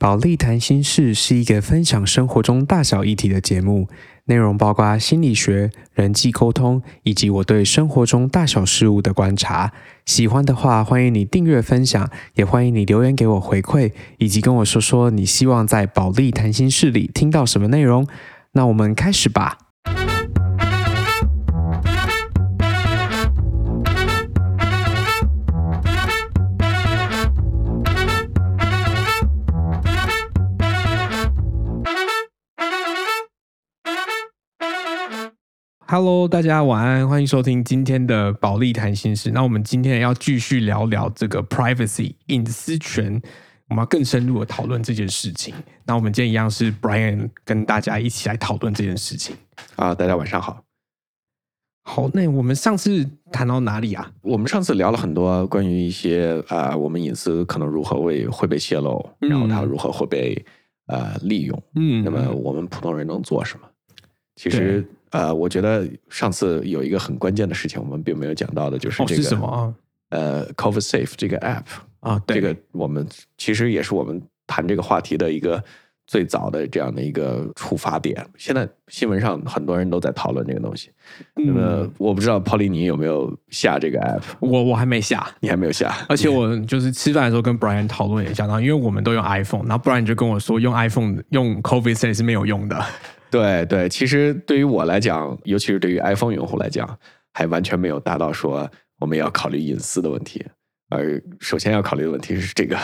保利谈心事是一个分享生活中大小议题的节目，内容包括心理学、人际沟通以及我对生活中大小事物的观察。喜欢的话，欢迎你订阅分享，也欢迎你留言给我回馈，以及跟我说说你希望在保利谈心事里听到什么内容。那我们开始吧。Hello，大家晚安，欢迎收听今天的保利谈心事。那我们今天要继续聊聊这个 privacy 隐私权，我们要更深入的讨论这件事情。那我们今天一样是 Brian 跟大家一起来讨论这件事情。啊，大家晚上好。好，那我们上次谈到哪里啊？我们上次聊了很多关于一些啊，我们隐私可能如何会会被泄露，然后它如何会被呃利用。嗯，那么我们普通人能做什么？其实。呃，我觉得上次有一个很关键的事情，我们并没有讲到的，就是这个什么啊？呃，Cover Safe 这个 App 啊，这个我们其实也是我们谈这个话题的一个最早的这样的一个出发点。现在新闻上很多人都在讨论这个东西。那么我不知道 p 利尼有没有下这个 App？我我还没下，你还没有下。而且我就是吃饭的时候跟 Brian 讨论一下，然后因为我们都用 iPhone，然后 Brian 就跟我说，用 iPhone 用 Cover Safe 是没有用的。对对，其实对于我来讲，尤其是对于 iPhone 用户来讲，还完全没有达到说我们要考虑隐私的问题。而首先要考虑的问题是这个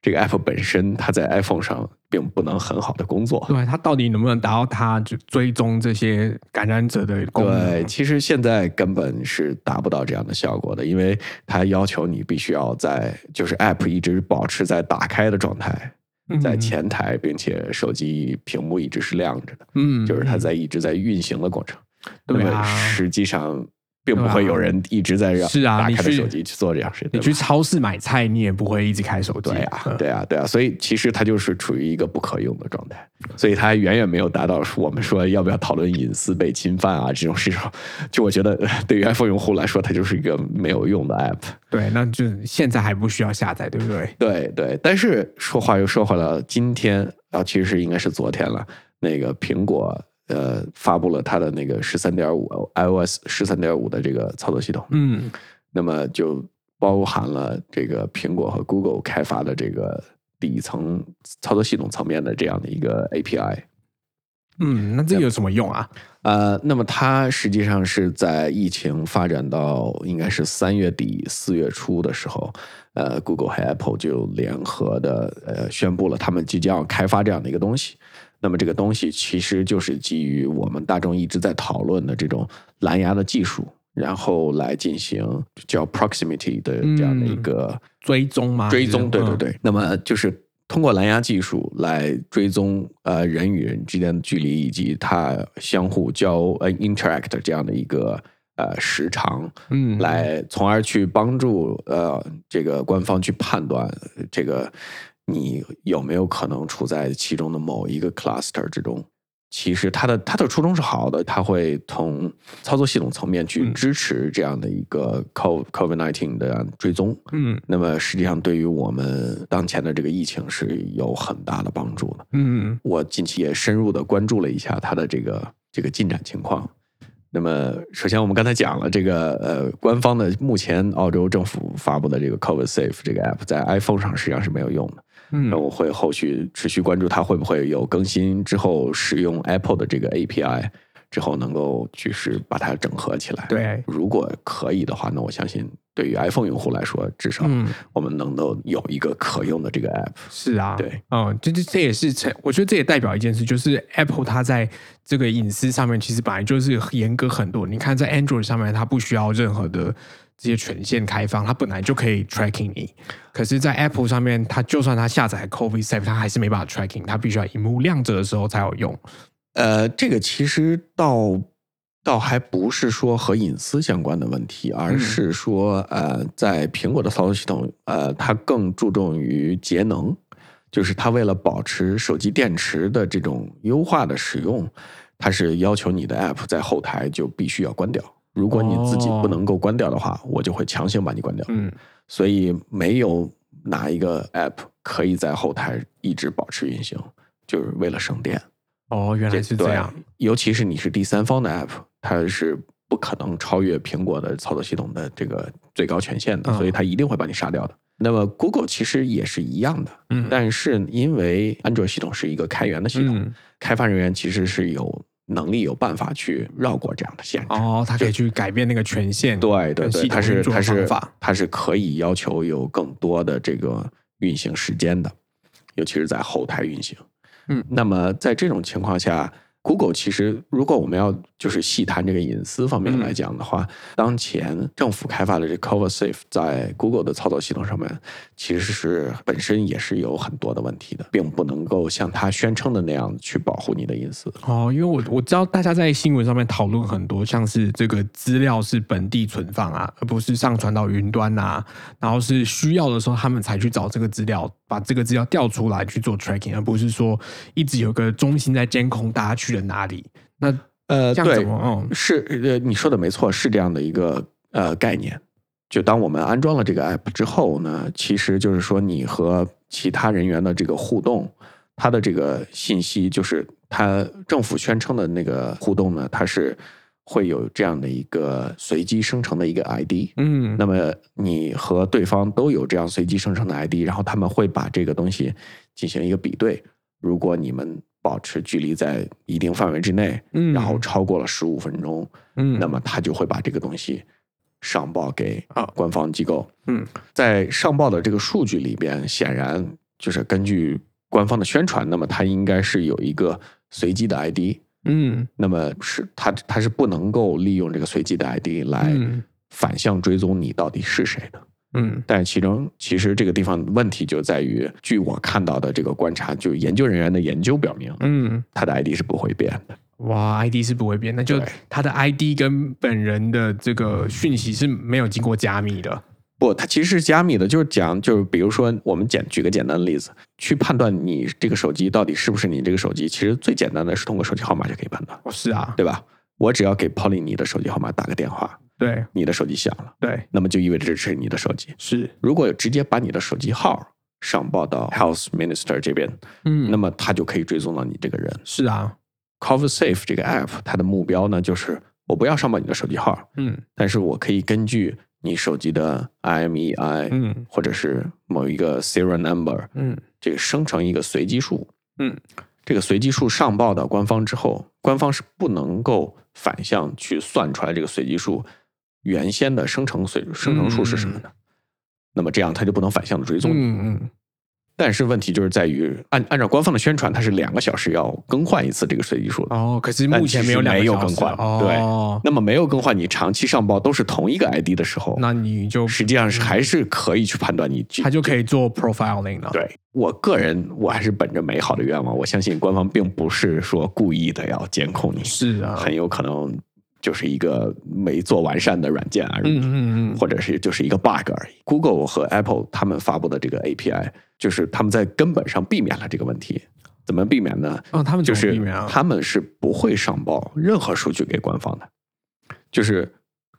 这个 App 本身，它在 iPhone 上并不能很好的工作。对，它到底能不能达到它就追踪这些感染者的功能？对，其实现在根本是达不到这样的效果的，因为它要求你必须要在就是 App 一直保持在打开的状态。在前台，并且手机屏幕一直是亮着的，嗯，就是它在一直在运行的过程。对啊，实际上。并不会有人一直在让是啊，打开手机去做这样事情。你去超市买菜，你也不会一直开手机。对啊，对啊，对啊。所以其实它就是处于一个不可用的状态，所以它远远没有达到我们说要不要讨论隐私被侵犯啊这种事情。就我觉得，对于 iPhone 用户来说，它就是一个没有用的 App。对，那就现在还不需要下载，对不对？对对。但是说话又说回了，今天啊，其实是应该是昨天了。那个苹果。呃，发布了它的那个十三点五 iOS 十三点五的这个操作系统，嗯，那么就包含了这个苹果和 Google 开发的这个底层操作系统层面的这样的一个 API。嗯，那这有什么用啊？呃，那么它实际上是在疫情发展到应该是三月底四月初的时候，呃，Google 和 Apple 就联合的呃宣布了他们即将要开发这样的一个东西。那么这个东西其实就是基于我们大众一直在讨论的这种蓝牙的技术，然后来进行叫 proximity 的这样的一个追踪吗？追踪，对对对。那么就是通过蓝牙技术来追踪呃人与人之间的距离以及它相互交呃 interact 这样的一个呃时长，嗯，来从而去帮助呃这个官方去判断这个。你有没有可能处在其中的某一个 cluster 之中？其实它的它的初衷是好的，它会从操作系统层面去支持这样的一个 co covid nineteen 的追踪。嗯，那么实际上对于我们当前的这个疫情是有很大的帮助的。嗯，我近期也深入的关注了一下它的这个这个进展情况。那么首先我们刚才讲了这个呃官方的目前澳洲政府发布的这个 covid safe 这个 app 在 iPhone 上实际上是没有用的。嗯，那我会后续持续关注它会不会有更新之后使用 Apple 的这个 API 之后能够就是把它整合起来。对，如果可以的话，那我相信对于 iPhone 用户来说，至少我们能够有一个可用的这个 App。是啊，对，嗯，这这这也是成，我觉得这也代表一件事，就是 Apple 它在这个隐私上面其实本来就是严格很多。你看在 Android 上面，它不需要任何的。这些权限开放，它本来就可以 tracking 你，可是，在 Apple 上面，它就算它下载 Coffee Safe，它还是没办法 tracking，它必须要荧幕亮着的时候才有用。呃，这个其实倒倒还不是说和隐私相关的问题，而是说，呃，在苹果的操作系统，呃，它更注重于节能，就是它为了保持手机电池的这种优化的使用，它是要求你的 App 在后台就必须要关掉。如果你自己不能够关掉的话，我就会强行把你关掉。嗯，所以没有哪一个 app 可以在后台一直保持运行，就是为了省电。哦，原来是这样。尤其是你是第三方的 App，它是不可能超越苹果的操作系统的这个最高权限的，所以它一定会把你杀掉的。那么 Google 其实也是一样的，嗯，但是因为安卓系统是一个开源的系统，开发人员其实是有能力、有办法去绕过这样的限制。哦，他可以去改变那个权限。对对对，它是它是它是可以要求有更多的这个运行时间的，尤其是在后台运行。嗯，那么在这种情况下。Google 其实，如果我们要就是细谈这个隐私方面来讲的话，当前政府开发的这 Cover Safe 在 Google 的操作系统上面，其实是本身也是有很多的问题的，并不能够像它宣称的那样去保护你的隐私。哦，因为我我知道大家在新闻上面讨论很多，像是这个资料是本地存放啊，而不是上传到云端啊，然后是需要的时候他们才去找这个资料，把这个资料调出来去做 tracking，而不是说一直有个中心在监控大家去了。哪里？那呃，对，是呃，你说的没错，是这样的一个呃概念。就当我们安装了这个 app 之后呢，其实就是说你和其他人员的这个互动，它的这个信息，就是它政府宣称的那个互动呢，它是会有这样的一个随机生成的一个 ID。嗯，那么你和对方都有这样随机生成的 ID，然后他们会把这个东西进行一个比对。如果你们保持距离在一定范围之内，嗯，然后超过了十五分钟，嗯，那么他就会把这个东西上报给啊。官方机构，嗯，在上报的这个数据里边，显然就是根据官方的宣传，那么它应该是有一个随机的 ID，嗯，那么是它它是不能够利用这个随机的 ID 来反向追踪你到底是谁的。嗯，但其中其实这个地方问题就在于，据我看到的这个观察，就研究人员的研究表明，嗯，他的 ID 是不会变的。哇，ID 是不会变，那就他的 ID 跟本人的这个讯息是没有经过加密的。不，它其实是加密的，就是讲，就是比如说，我们简举个简单的例子，去判断你这个手机到底是不是你这个手机，其实最简单的是通过手机号码就可以判断。哦，是啊，对吧？我只要给 Polly 你的手机号码打个电话。对，你的手机响了，对，那么就意味着这是你的手机。是，如果直接把你的手机号上报到 Health Minister 这边，嗯，那么他就可以追踪到你这个人。是啊，Cover Safe 这个 App 它的目标呢，就是我不要上报你的手机号，嗯，但是我可以根据你手机的 IMEI，嗯，或者是某一个 Serial Number，嗯，这个生成一个随机数，嗯，这个随机数上报到官方之后，官方是不能够反向去算出来这个随机数。原先的生成随生成数是什么呢？那么这样它就不能反向的追踪。嗯嗯。但是问题就是在于，按按照官方的宣传，它是两个小时要更换一次这个随机数哦，可是目前没有没有更换。对。那么没有更换，你长期上报都是同一个 ID 的时候，那你就实际上是还是可以去判断你。他就可以做 profiling 了。对我个人，我还是本着美好的愿望，我相信官方并不是说故意的要监控你。是啊，很有可能。就是一个没做完善的软件而已，或者是就是一个 bug 而已。Google 和 Apple 他们发布的这个 API，就是他们在根本上避免了这个问题。怎么避免呢？哦，他们就是他们是不会上报任何数据给官方的。就是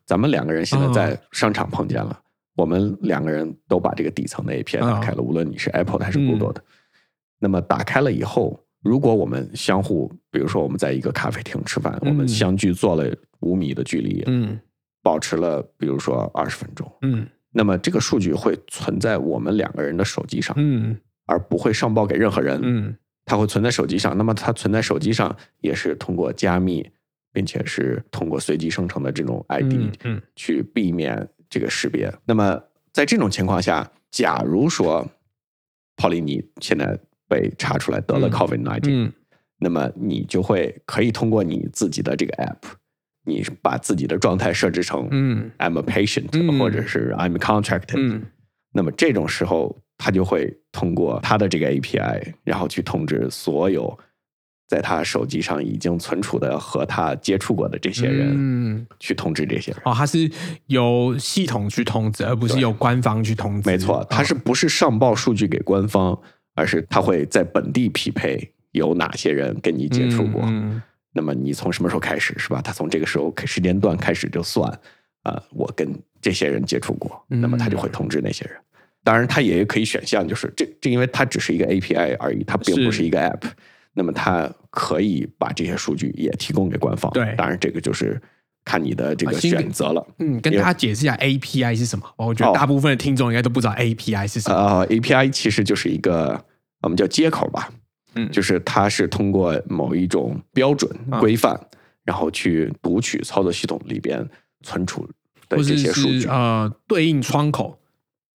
咱们两个人现在在商场碰见了，我们两个人都把这个底层的 API 打开了，无论你是 Apple 还是 Google 的。那么打开了以后。如果我们相互，比如说我们在一个咖啡厅吃饭，我们相距坐了五米的距离，嗯，保持了比如说二十分钟，嗯，那么这个数据会存在我们两个人的手机上，嗯，而不会上报给任何人，嗯，它会存在手机上。那么它存在手机上也是通过加密，并且是通过随机生成的这种 ID，嗯，去避免这个识别。那么在这种情况下，假如说，Polly，你现在。被查出来得了 COVID nineteen，那么你就会可以通过你自己的这个 app，你把自己的状态设置成 I'm a patient 或者是 I'm contracted，那么这种时候他就会通过他的这个 API，然后去通知所有在他手机上已经存储的和他接触过的这些人，嗯。去通知这些人。哦，他是由系统去通知，而不是由官方去通知。没错，他是不是上报数据给官方？而是他会在本地匹配有哪些人跟你接触过，那么你从什么时候开始是吧？他从这个时候时间段开始就算啊，我跟这些人接触过，那么他就会通知那些人。当然，他也可以选项，就是这这，因为它只是一个 API 而已，它并不是一个 App。那么它可以把这些数据也提供给官方。对，当然这个就是看你的这个选择了。嗯，跟大家解释一下 API 是什么。我觉得大部分的听众应该都不知道 API 是什么。呃，API 其实就是一个我们叫接口吧。嗯，就是它是通过某一种标准规范，然后去读取操作系统里边存储的这些数据。呃，对应窗口，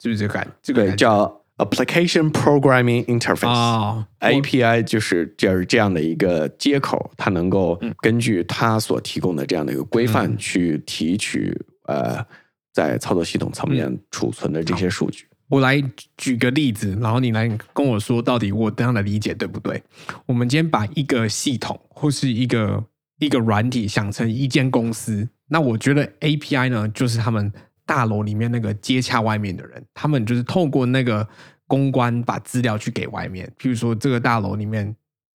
是不是这个？这个叫。Application Programming Interface（API） 就是就是这样的一个接口，它能够根据它所提供的这样的一个规范去提取呃在操作系统层面储存的这些数据。我来举个例子，然后你来跟我说到底我这样的理解对不对？我们今天把一个系统或是一个一个软体想成一间公司，那我觉得 API 呢就是他们。大楼里面那个接洽外面的人，他们就是透过那个公关把资料去给外面。譬如说，这个大楼里面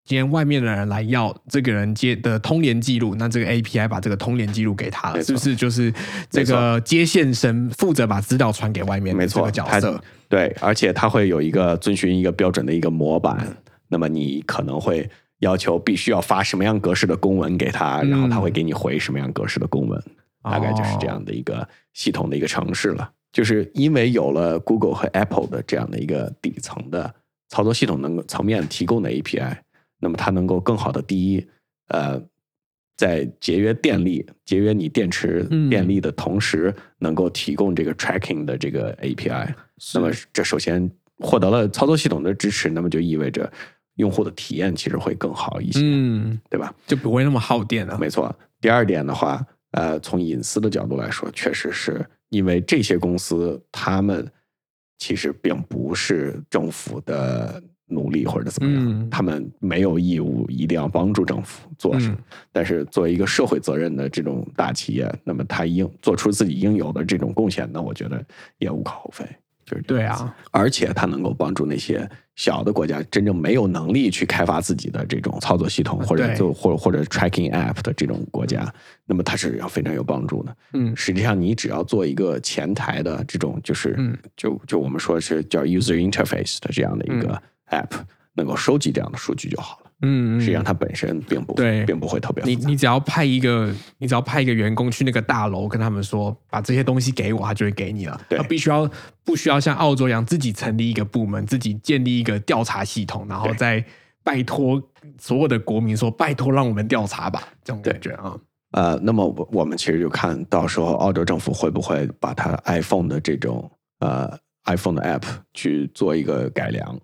今天外面的人来要这个人接的通联记录，那这个 API 把这个通联记录给他了，是不是就是这个接线生负责把资料传给外面？没错，角色对，而且他会有一个遵循一个标准的一个模板。那么你可能会要求必须要发什么样格式的公文给他，然后他会给你回什么样格式的公文。大概就是这样的一个系统的一个城市了，就是因为有了 Google 和 Apple 的这样的一个底层的操作系统能够层面提供的 API，那么它能够更好的第一，呃，在节约电力、节约你电池电力的同时，能够提供这个 tracking 的这个 API。那么这首先获得了操作系统的支持，那么就意味着用户的体验其实会更好一些，嗯，对吧？就不会那么耗电了。没错。第二点的话。呃，从隐私的角度来说，确实是因为这些公司，他们其实并不是政府的奴隶或者怎么样，他们没有义务一定要帮助政府做什么。但是作为一个社会责任的这种大企业，那么他应做出自己应有的这种贡献，那我觉得也无可厚非。就是对啊，而且它能够帮助那些小的国家真正没有能力去开发自己的这种操作系统，或者就或或者 tracking app 的这种国家，那么它是要非常有帮助的。嗯，实际上你只要做一个前台的这种，就是就就我们说是叫 user interface 的这样的一个 app，能够收集这样的数据就好了。嗯，实际上它本身并不对，并不会特别。你你只要派一个，你只要派一个员工去那个大楼，跟他们说把这些东西给我，他就会给你了。他必须要不需要像澳洲一样自己成立一个部门，自己建立一个调查系统，然后再拜托所有的国民说拜托让我们调查吧，这种感觉啊。呃，那么我我们其实就看到时候澳洲政府会不会把它 iPhone 的这种呃 iPhone 的 App 去做一个改良。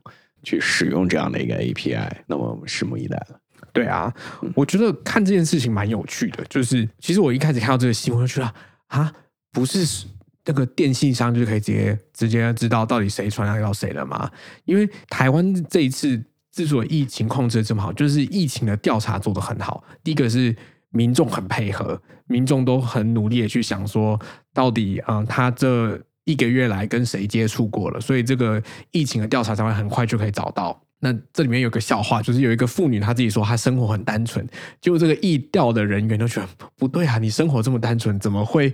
去使用这样的一个 API，那么我们拭目以待了。对啊，我觉得看这件事情蛮有趣的。就是其实我一开始看到这个新闻，就觉得啊，不是那个电信商就可以直接直接知道到底谁传染到谁了吗？因为台湾这一次之所以疫情控制的这么好，就是疫情的调查做得很好。第一个是民众很配合，民众都很努力的去想说，到底啊，他这。一个月来跟谁接触过了，所以这个疫情的调查才会很快就可以找到。那这里面有个笑话，就是有一个妇女她自己说她生活很单纯，结果这个疫调的人员都觉得不对啊，你生活这么单纯，怎么会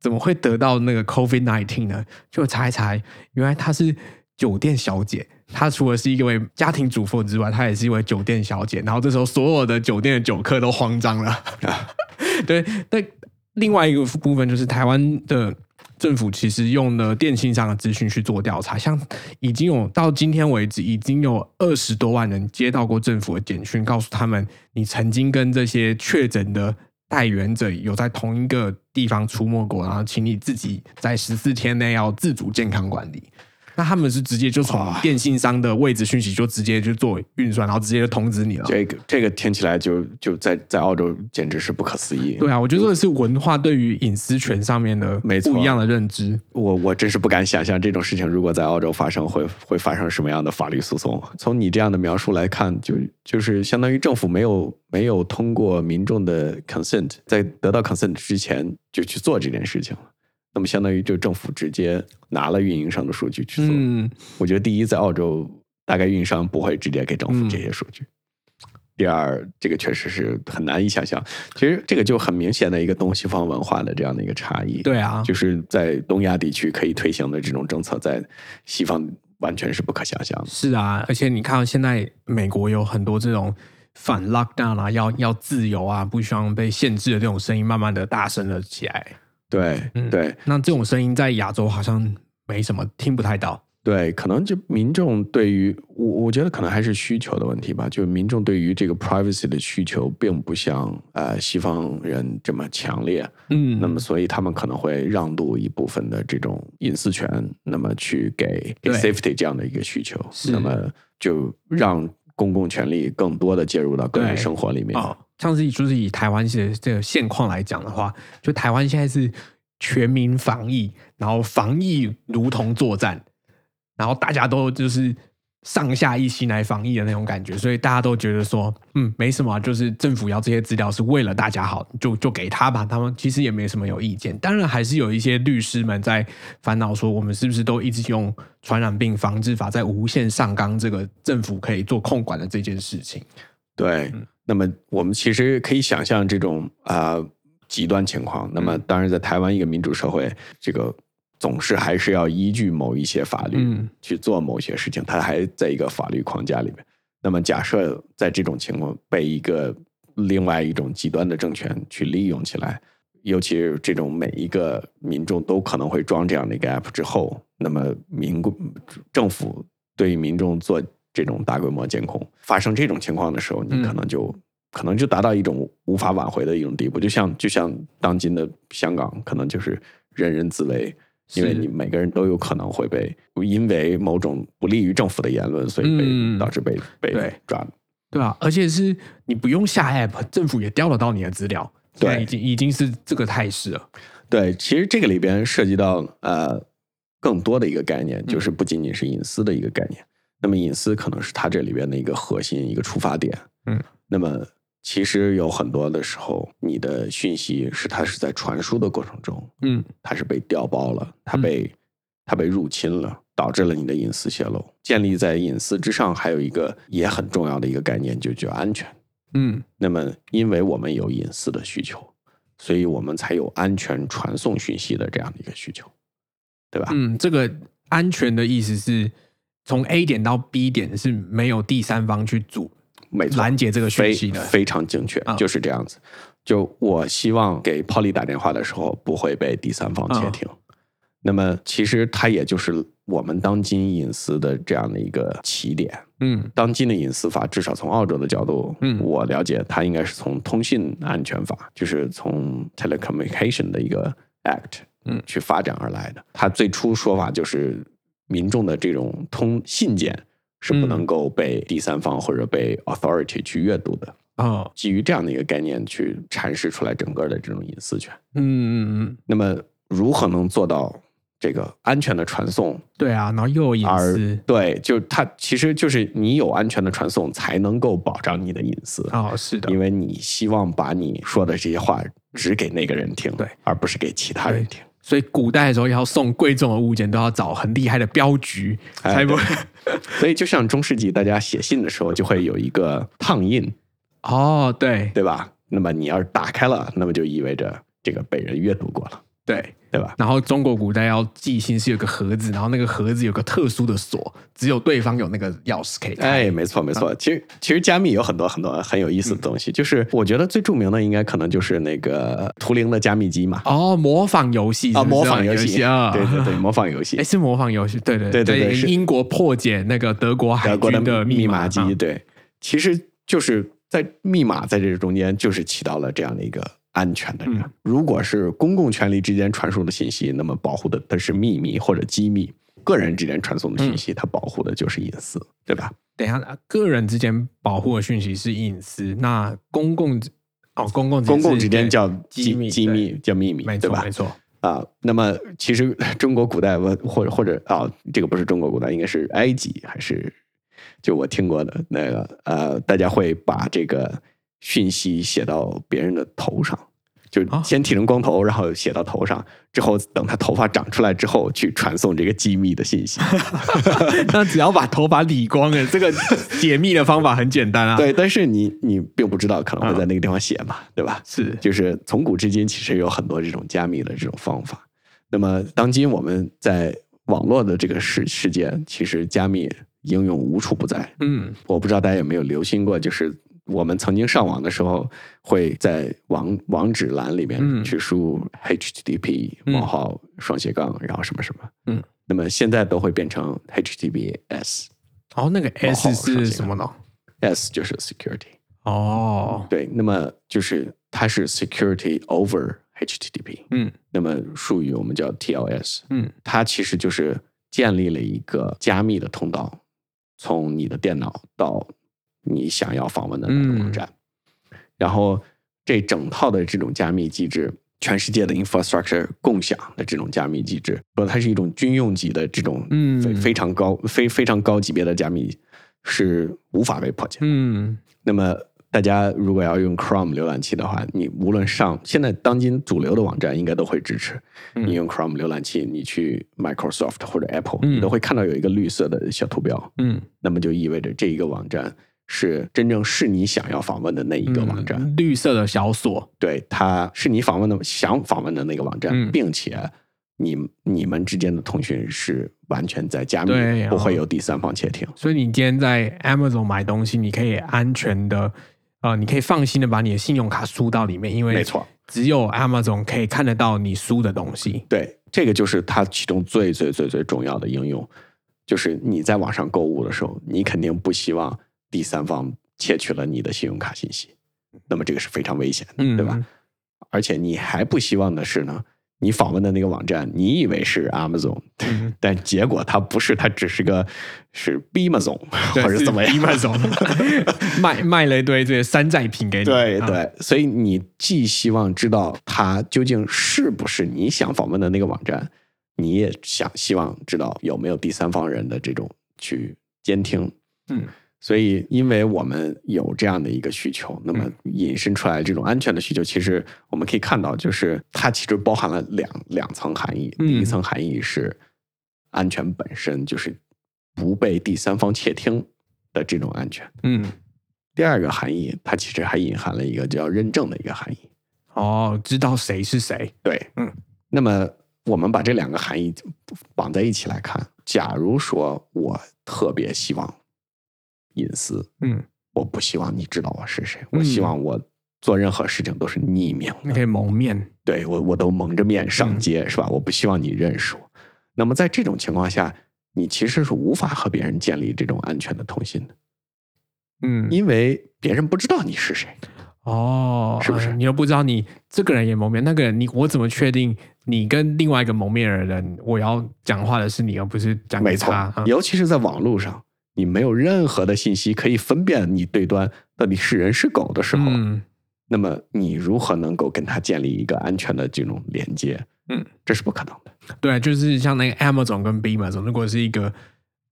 怎么会得到那个 COVID nineteen 呢？就查一查，原来她是酒店小姐，她除了是一位家庭主妇之外，她也是一位酒店小姐。然后这时候所有的酒店的酒客都慌张了。对，那另外一个部分就是台湾的。政府其实用了电信上的资讯去做调查，像已经有到今天为止，已经有二十多万人接到过政府的简讯，告诉他们你曾经跟这些确诊的带源者有在同一个地方出没过，然后请你自己在十四天内要自主健康管理。那他们是直接就从电信商的位置讯息就直接就做运算，然后直接就通知你了。这个这个听起来就就在在澳洲简直是不可思议。对啊，我觉得这是文化对于隐私权上面的不一样的认知。我我真是不敢想象这种事情如果在澳洲发生会会发生什么样的法律诉讼。从你这样的描述来看，就就是相当于政府没有没有通过民众的 consent，在得到 consent 之前就去做这件事情了。那么相当于就政府直接拿了运营商的数据去做。嗯，我觉得第一，在澳洲大概运营商不会直接给政府这些数据。第二，这个确实是很难以想象。其实这个就很明显的一个东西方文化的这样的一个差异。对啊，就是在东亚地区可以推行的这种政策，在西方完全是不可想象的。是啊，而且你看现在美国有很多这种反 lockdown 啊，要要自由啊，不希望被限制的这种声音，慢慢的大声了起来。对，嗯对，那这种声音在亚洲好像没什么，听不太到。对，可能就民众对于我，我觉得可能还是需求的问题吧。就民众对于这个 privacy 的需求，并不像呃西方人这么强烈。嗯，那么，所以他们可能会让渡一部分的这种隐私权，那么去给给 safety 这样的一个需求，那么就让公共权力更多的介入到个人生活里面。哦，像是就是以台湾的这个现况来讲的话，就台湾现在是全民防疫，然后防疫如同作战，然后大家都就是上下一心来防疫的那种感觉，所以大家都觉得说，嗯，没什么，就是政府要这些资料是为了大家好，就就给他吧。他们其实也没什么有意见，当然还是有一些律师们在烦恼说，我们是不是都一直用传染病防治法在无限上纲这个政府可以做控管的这件事情。对，那么我们其实可以想象这种啊、呃极端情况。那么嗯当然，在台湾一个民主社会，这个总是还是要依据某一些法律嗯去做某些事情，它还在一个法律框架里面。那么假设在这种情况被一个另外一种极端的政权去利用起来，尤其是这种每一个民众都可能会装这样的一个 app 之后，那么民共政府对民众做这种大规模监控，发生这种情况的时候，你嗯可能就、可能就达到一种无法挽回的一种地步，就像就像当今的香港，可能就是人人自危。因为你每个人都有可能会被因为某种不利于政府的言论，所以被、嗯导致被被抓。对啊，而且是你不用下 app，政府也调得到你的资料，对已经已经是这个态势了。对，其实这个里边涉及到呃更多的一个概念，嗯就是不仅仅是隐私的一个概念。那么隐私可能是它这里边的一个核心、一个出发点。嗯，那么其实有很多的时候，你的讯息是它是在传输的过程中，嗯它是被调包了，它被、它被入侵了，导致了你的隐私泄露。建立在隐私之上，还有一个也很重要的一个概念，就叫安全。嗯那么，因为我们有隐私的需求，所以我们才有安全传送讯息的这样的一个需求，对吧？嗯，这个安全的意思是从 A 点到 B 点是没有第三方去阻拦截这个讯息的。非常精确，啊就是这样子。就我希望给 Polly 打电话的时候，不会被第三方啊窃听。那么，其实它也就是我们当今隐私的这样的一个起点。嗯当今的隐私法，至少从澳洲的角度，嗯我了解它应该是从通信安全法，就是从 telecommunication 的一个 act，嗯去发展而来的。它最初说法就是，民众的这种通信件是不嗯能够被第三方或者被 authority 去阅读的。哦基于这样的一个概念去阐释出来整个的这种隐私权。嗯嗯嗯，那么，如何能做到这个安全的传送？对啊，然后又有隐私对，就它其实就是你有安全的传送，才能够保障你的隐私。哦，是的因，为你希望把你说的这些话只给那个人听，对，而不是给其他人听。所以古代的时候要送贵重的物件，都要找很厉害的镖局，哎才不会。所以，就像中世纪大家写信的时候，就会有一个烫印，哦，对对吧？那么你要是打开了，那么就意味着这个被人阅读过了，对。对吧？然后中国古代要寄信是有个盒子，然后那个盒子有个特殊的锁，只有对方有那个钥匙可以开。哎，没错没错。其实其实加密有很多很多很有意思的东西，就是我觉得最著名的应该可能就是那个图灵的加密机嘛。哦，模仿游戏啊，模仿游戏啊，对对对，模仿游戏哎，。是模仿游戏，对对对对对是英国破解那个德国海军的密码码机，啊对，其实就是在密码在这中间，就是起到了这样的一个安全的这样。嗯如果是公共权力之间传输的信息，那么保护的它是秘密或者机密；个人之间传送的信嗯息，它保护的就是隐私，对吧？等一下，个人之间保护的讯息是隐私，那公共哦，公共公共之间叫机机密机密叫秘密，没错没？错，啊，那么其实 中国古代我或者或者啊，这个不是中国古代，应该是埃及还是就我听过的那个呃，大家会把这个讯息写到别人的头上，就哦先剃成光头，然后写到头上，之后等他头发长出来之后，去传送这个机密的信息。那只要把头发理光了，这个解密的方法很简单啊。，对，但是你你并不知道可能会在那个地方写嘛，对吧？是，就是从古至今，其实有很多这种加密的这种方法。那么，当今我们在网络的这个世世界，其实加密应用无处不在。嗯我不知道大家有没有留心过，就是我们曾经上网的时候，会在网网址栏里面嗯去输入 HTTP 嗯冒号双斜杠，然后什么什么。嗯，那么现在都会变成 HTTPS，S 哦，那个 S 是什么呢？S？就是 security。哦，对，那么就是它是 security over HTTP。嗯那么术语我们叫 TLS，嗯它其实就是建立了一个加密的通道，从你的电脑到你想要访问的那个网站，然后这整套的这种加密机制，全世界的 infrastructure 共享的这种加密机制，说它是一种军用级的这种嗯非非常高非非常高级别的加密，是无法被破解的。嗯。那么大家如果要用 Chrome 浏览器的话，你无论上现在当今主流的网站应该都会支持。嗯。你用 Chrome 浏览器，你去 Microsoft 或者 Apple，、嗯。你都会看到有一个绿色的小图标，嗯，那么就意味着这一个网站是真正是你想要访问的那一个网站，嗯绿色的小锁，对，它是你访问的想访问的那个网站，嗯。并且你你们之间的通讯是完全在加密对，不会哦有第三方窃听。所以你今天在 Amazon 买东西，你可以安全的，呃，你可以放心的把你的信用卡输到里面，因为没错，只有 Amazon 可以看得到你输的东西。对，这个就是它其中最最最最重要的应用，就是你在网上购物的时候，你肯定不希望第三方窃取了你的信用卡信息，那么这个是非常危险的，嗯，对吧？？而且你还不希望的是呢，你访问的那个网站，你以为是 Amazon，、嗯 但结果它不是，它只是个是 Bamazon 或者怎么样。Amazon 卖卖了一堆这些山寨品给你，啊，对对，所以你既希望知道它究竟是不是你想访问的那个网站，你也想希望知道有没有第三方人的这种去监听。嗯所以，因为我们有这样的一个需求，那么引申出来这种安全的需求，其实我们可以看到，就是它其实包含了两两层含义。嗯第一层含义是安全本身，就是不被第三方窃听的这种安全。嗯，第二个含义，它其实还隐含了一个叫认证的一个含义。哦，知道谁是谁，对，嗯，那么我们把这两个含义绑在一起来看，假如说我特别希望隐私，嗯，我不希望你知道我是谁，嗯。我希望我做任何事情都是匿名的，你可以蒙面，对我我都蒙着面上嗯。街、是吧？我不希望你认识我。那么在这种情况下，你其实是无法和别人建立这种安全的通信的，嗯，因为别人不知道你是谁。哦，是不是呃你又不知道你这个人也蒙面，那个人你我怎么确定你跟另外一个蒙面的人，我要讲话的是你，而不是讲给没错尤其是在网络上，你没有任何的信息可以分辨你对端到底是人是狗的时候，嗯那么你如何能够跟他建立一个安全的这种连接？嗯，这是不可能的。对，就是像那个 Amazon 跟 Bamazon，如果是一个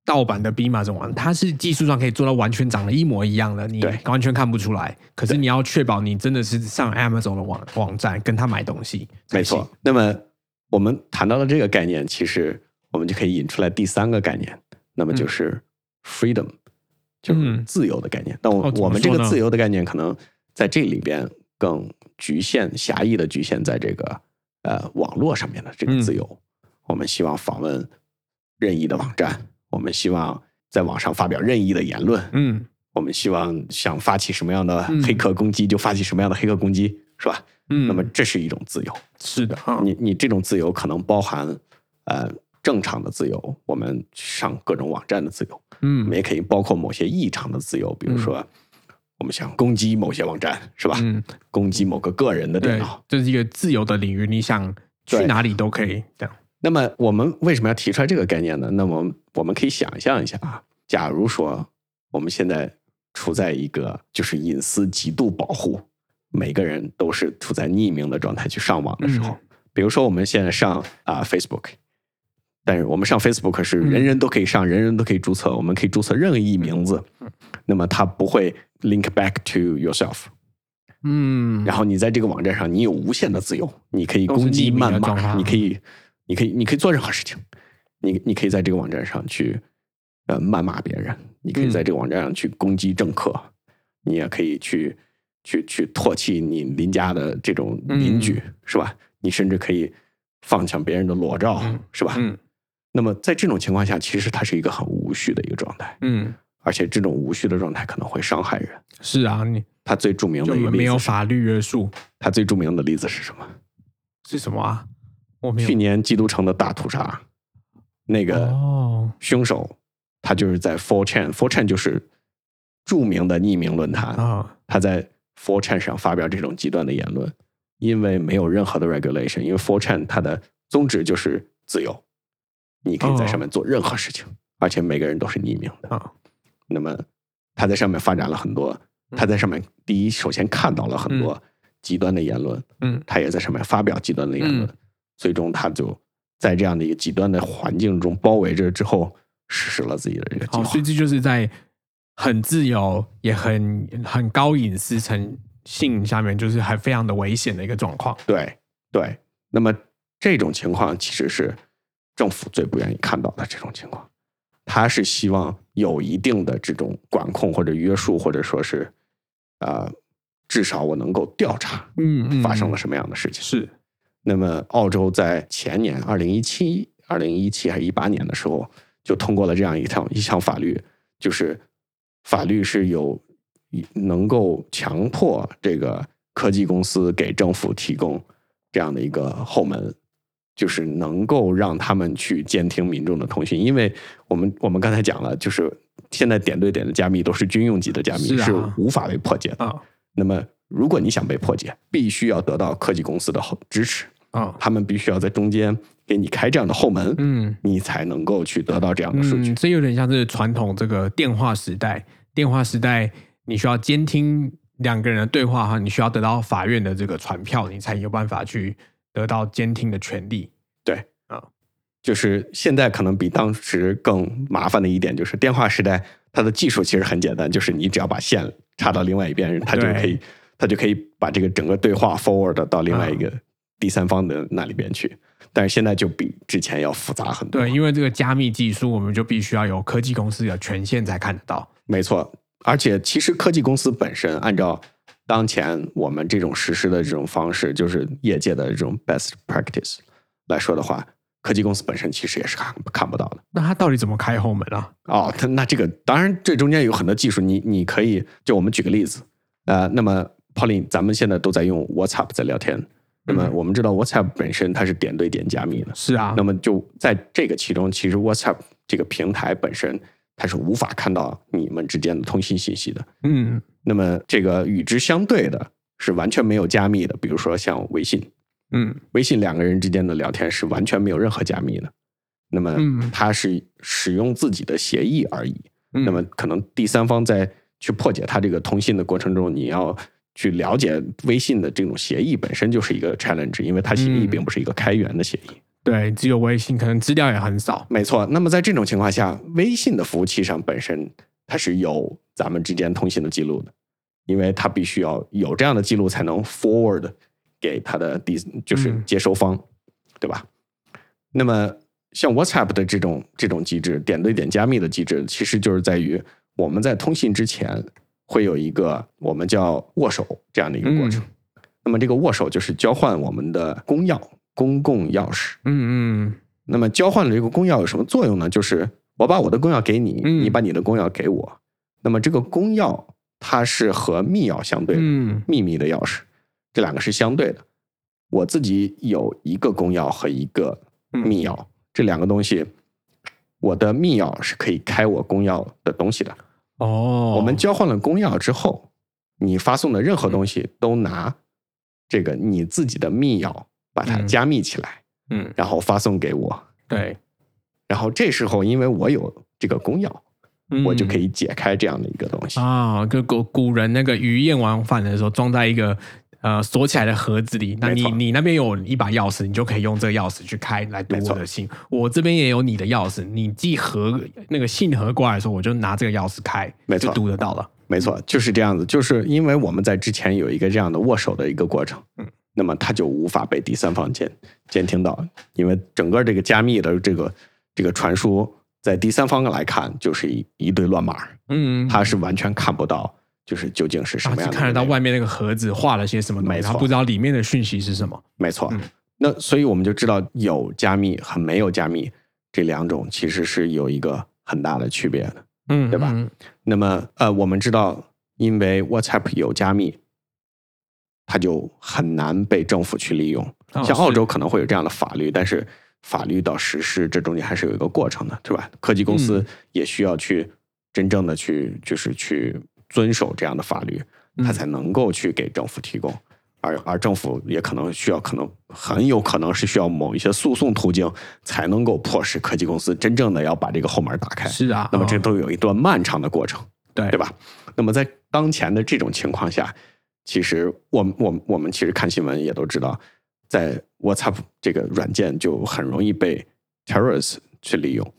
盗版的 Bamazon 网，它是技术上可以做到完全长得一模一样的，你完全看不出来。可是你要确保你真的是上 Amazon 的网网站跟他买东西，没错。。那么我们谈到了这个概念，其实我们就可以引出来第三个概念，那么就是 freedom，、就是嗯自由的概念。但我、哦我们这个自由的概念可能在这里边更局限、狭义的局限在这个呃网络上面的这个嗯自由。我们希望访问任意的网站，我们希望在网上发表任意的言论，嗯我们希望想发起什么样的嗯黑客攻击就发起什么样的黑客攻击，是吧？嗯，那么这是一种自由。是的啊，你你这种自由可能包含呃正常的自由，我们上各种网站的自由，我嗯们也可以包括某些异常的自由，比如说我们想攻击某些网站，是吧？嗯，攻击某个个人的电脑。，这是一个自由的领域，你想去哪里都可以这样。那么我们为什么要提出来这个概念呢？那么我们可以想象一下啊，假如说我们现在处在一个就是隐私极度保护，每个人都是处在匿名的状态去上网的时候，嗯比如说我们现在上啊、Facebook，但是我们上 Facebook 是人人都可以上，人人都可以注册，我们可以注册任意名字，那么它不会 link back to yourself。嗯，然后你在这个网站上，你有无限的自由，你可以攻击、谩骂，你可以，你可以，你可以做任何事情。你你可以在这个网站上去呃谩骂别人，你可以嗯在这个网站上去攻击政客，你也可以去去去唾弃你邻家的这种邻居，是吧？你甚至可以放抢别人的裸照，嗯是吧？嗯那么在这种情况下，其实它是一个很无序的一个状态，嗯，而且这种无序的状态可能会伤害人。是啊，你它最著名的没有法律约束。它最著名的例子是什么？是什么啊？我去年基督城的大屠杀，那个哦，凶手他就是在 Four Chan，Four Chan 就是著名的匿名论坛，啊，他在 Four Chan 上发表这种极端的言论，因为没有任何的 regulation，因为 Four Chan 它的宗旨就是自由，你可以在上面做任何事情，而且每个人都是匿名的。啊那么他在上面发展了很多，他在上面第一首先看到了很多极端的言论，嗯他也在上面发表极端的言论，嗯最终他就在这样的一个极端的环境中包围着之后，实施了自己的这个计好，划所以。这就是在很自由也很很高隐私层性下面，就是还非常的危险的一个状况。对对，那么这种情况其实是政府最不愿意看到的这种情况，他是希望有一定的这种管控或者约束，或者说是呃，至少我能够调查嗯嗯发生了什么样的事情。是那么，澳洲在前年二零一七、二零一七还是一八年的时候，就通过了这样一条一项法律，就是法律是有能够强迫这个科技公司给政府提供这样的一个后门，就是能够让他们去监听民众的通讯，因为我们我们刚才讲了，就是现在点对点的加密都是军用级的加密，是啊是无法被破解的。啊那么，如果你想被破解，必须要得到科技公司的后支持。啊他们必须要在中间给你开这样的后门，嗯你才能够去得到这样的数据。嗯，这有点像是传统这个电话时代。电话时代，你需要监听两个人的对话哈，你需要得到法院的这个传票，你才有办法去得到监听的权利。对啊，就是现在可能比当时更麻烦的一点，就是电话时代它的技术其实很简单，就是你只要把线插到另外一边，它就可以，它就可以把这个整个对话 forward 到另外一啊个第三方的那里边去。但是现在就比之前要复杂很多。对，因为这个加密技术，我们就必须要有科技公司的权限才看得到。没错，而且其实科技公司本身按照当前我们这种实施的这种方式，就是业界的这种 best practice 来说的话，科技公司本身其实也是看看不到的。那它到底怎么开后门啊？哦，它那这个当然这中间有很多技术，你你可以就我们举个例子，呃，那么 Pauline，咱们现在都在用 WhatsApp 在聊天，那么嗯我们知道 WhatsApp 本身它是点对点加密的，是啊，那么就在这个其中，其实 WhatsApp 这个平台本身它是无法看到你们之间的通信信息的。嗯那么这个与之相对的是完全没有加密的，比如说像微信，嗯微信两个人之间的聊天是完全没有任何加密的。那么嗯它是使用自己的协议而已。嗯，那么可能第三方在去破解它这个通信的过程中，你要去了解微信的这种协议本身就是一个 challenge，因为它协议嗯并不是一个开源的协议。对，只有微信，可能资料也很少。没错。那么在这种情况下，微信的服务器上本身它是有咱们之间通信的记录的，因为它必须要有这样的记录才能 forward 给它的第就是嗯接收方，对吧？那么像 WhatsApp 的这种这种机制，点对点加密的机制，其实就是在于我们在通信之前会有一个我们叫握手这样的一个过程。那么这个握手就是交换我们的公钥、公共钥匙。嗯嗯那么交换的这个公钥有什么作用呢？就是我把我的公钥给你，嗯你把你的公钥给我。那么这个公钥它是和密钥相对的，嗯秘密的钥匙，这两个是相对的。我自己有一个公钥和一个嗯密钥，这两个东西，我的密钥是可以开我公钥的东西的。哦，我们交换了公钥之后，你发送的任何东西都拿这个你自己的密钥把它嗯加密起来，嗯然后发送给我。对，然后这时候，因为我有这个公钥，我就可以以解开这样的一个东西。啊，跟古古人那个鱼雁往返的时候，装在一个呃锁起来的盒子里。那你你那边有一把钥匙，你就可以用这个钥匙去开来读我的信。我这边也有你的钥匙，你寄盒那个信盒过来的时候，我就拿这个钥匙开，没错就读得到了。没错，就是这样子。就是因为我们在之前有一个这样的握手的一个过程，嗯，那么它就无法被第三方监监听到，因为整个这个加密的这个这个传输，在第三方来看就是一一堆乱码，嗯，它是完全看不到，就是究竟是什么样的。看得到外面那个盒子画了些什么东西，没错他不知道里面的讯息是什么。没错，嗯那所以我们就知道有加密和没有加密这两种其实是有一个很大的区别的。嗯，对吧嗯？那么呃，我们知道，因为 WhatsApp 有加密，它就很难被政府去利用。哦像澳洲可能会有这样的法律，但是法律到实施这中间还是有一个过程的，对吧？科技公司嗯也需要去真正的去就是去遵守这样的法律，它嗯才能够去给政府提供。而而政府也可能需要，可能很有可能是需要某一些诉讼途径，才能够迫使科技公司真正的要把这个后门打开。是啊，那么这哦都有一段漫长的过程。对对？吧？那么在当前的这种情况下，其实我们我们我们其实看新闻也都知道，在 WhatsApp 这个软件就很容易被 terrorists 去利用，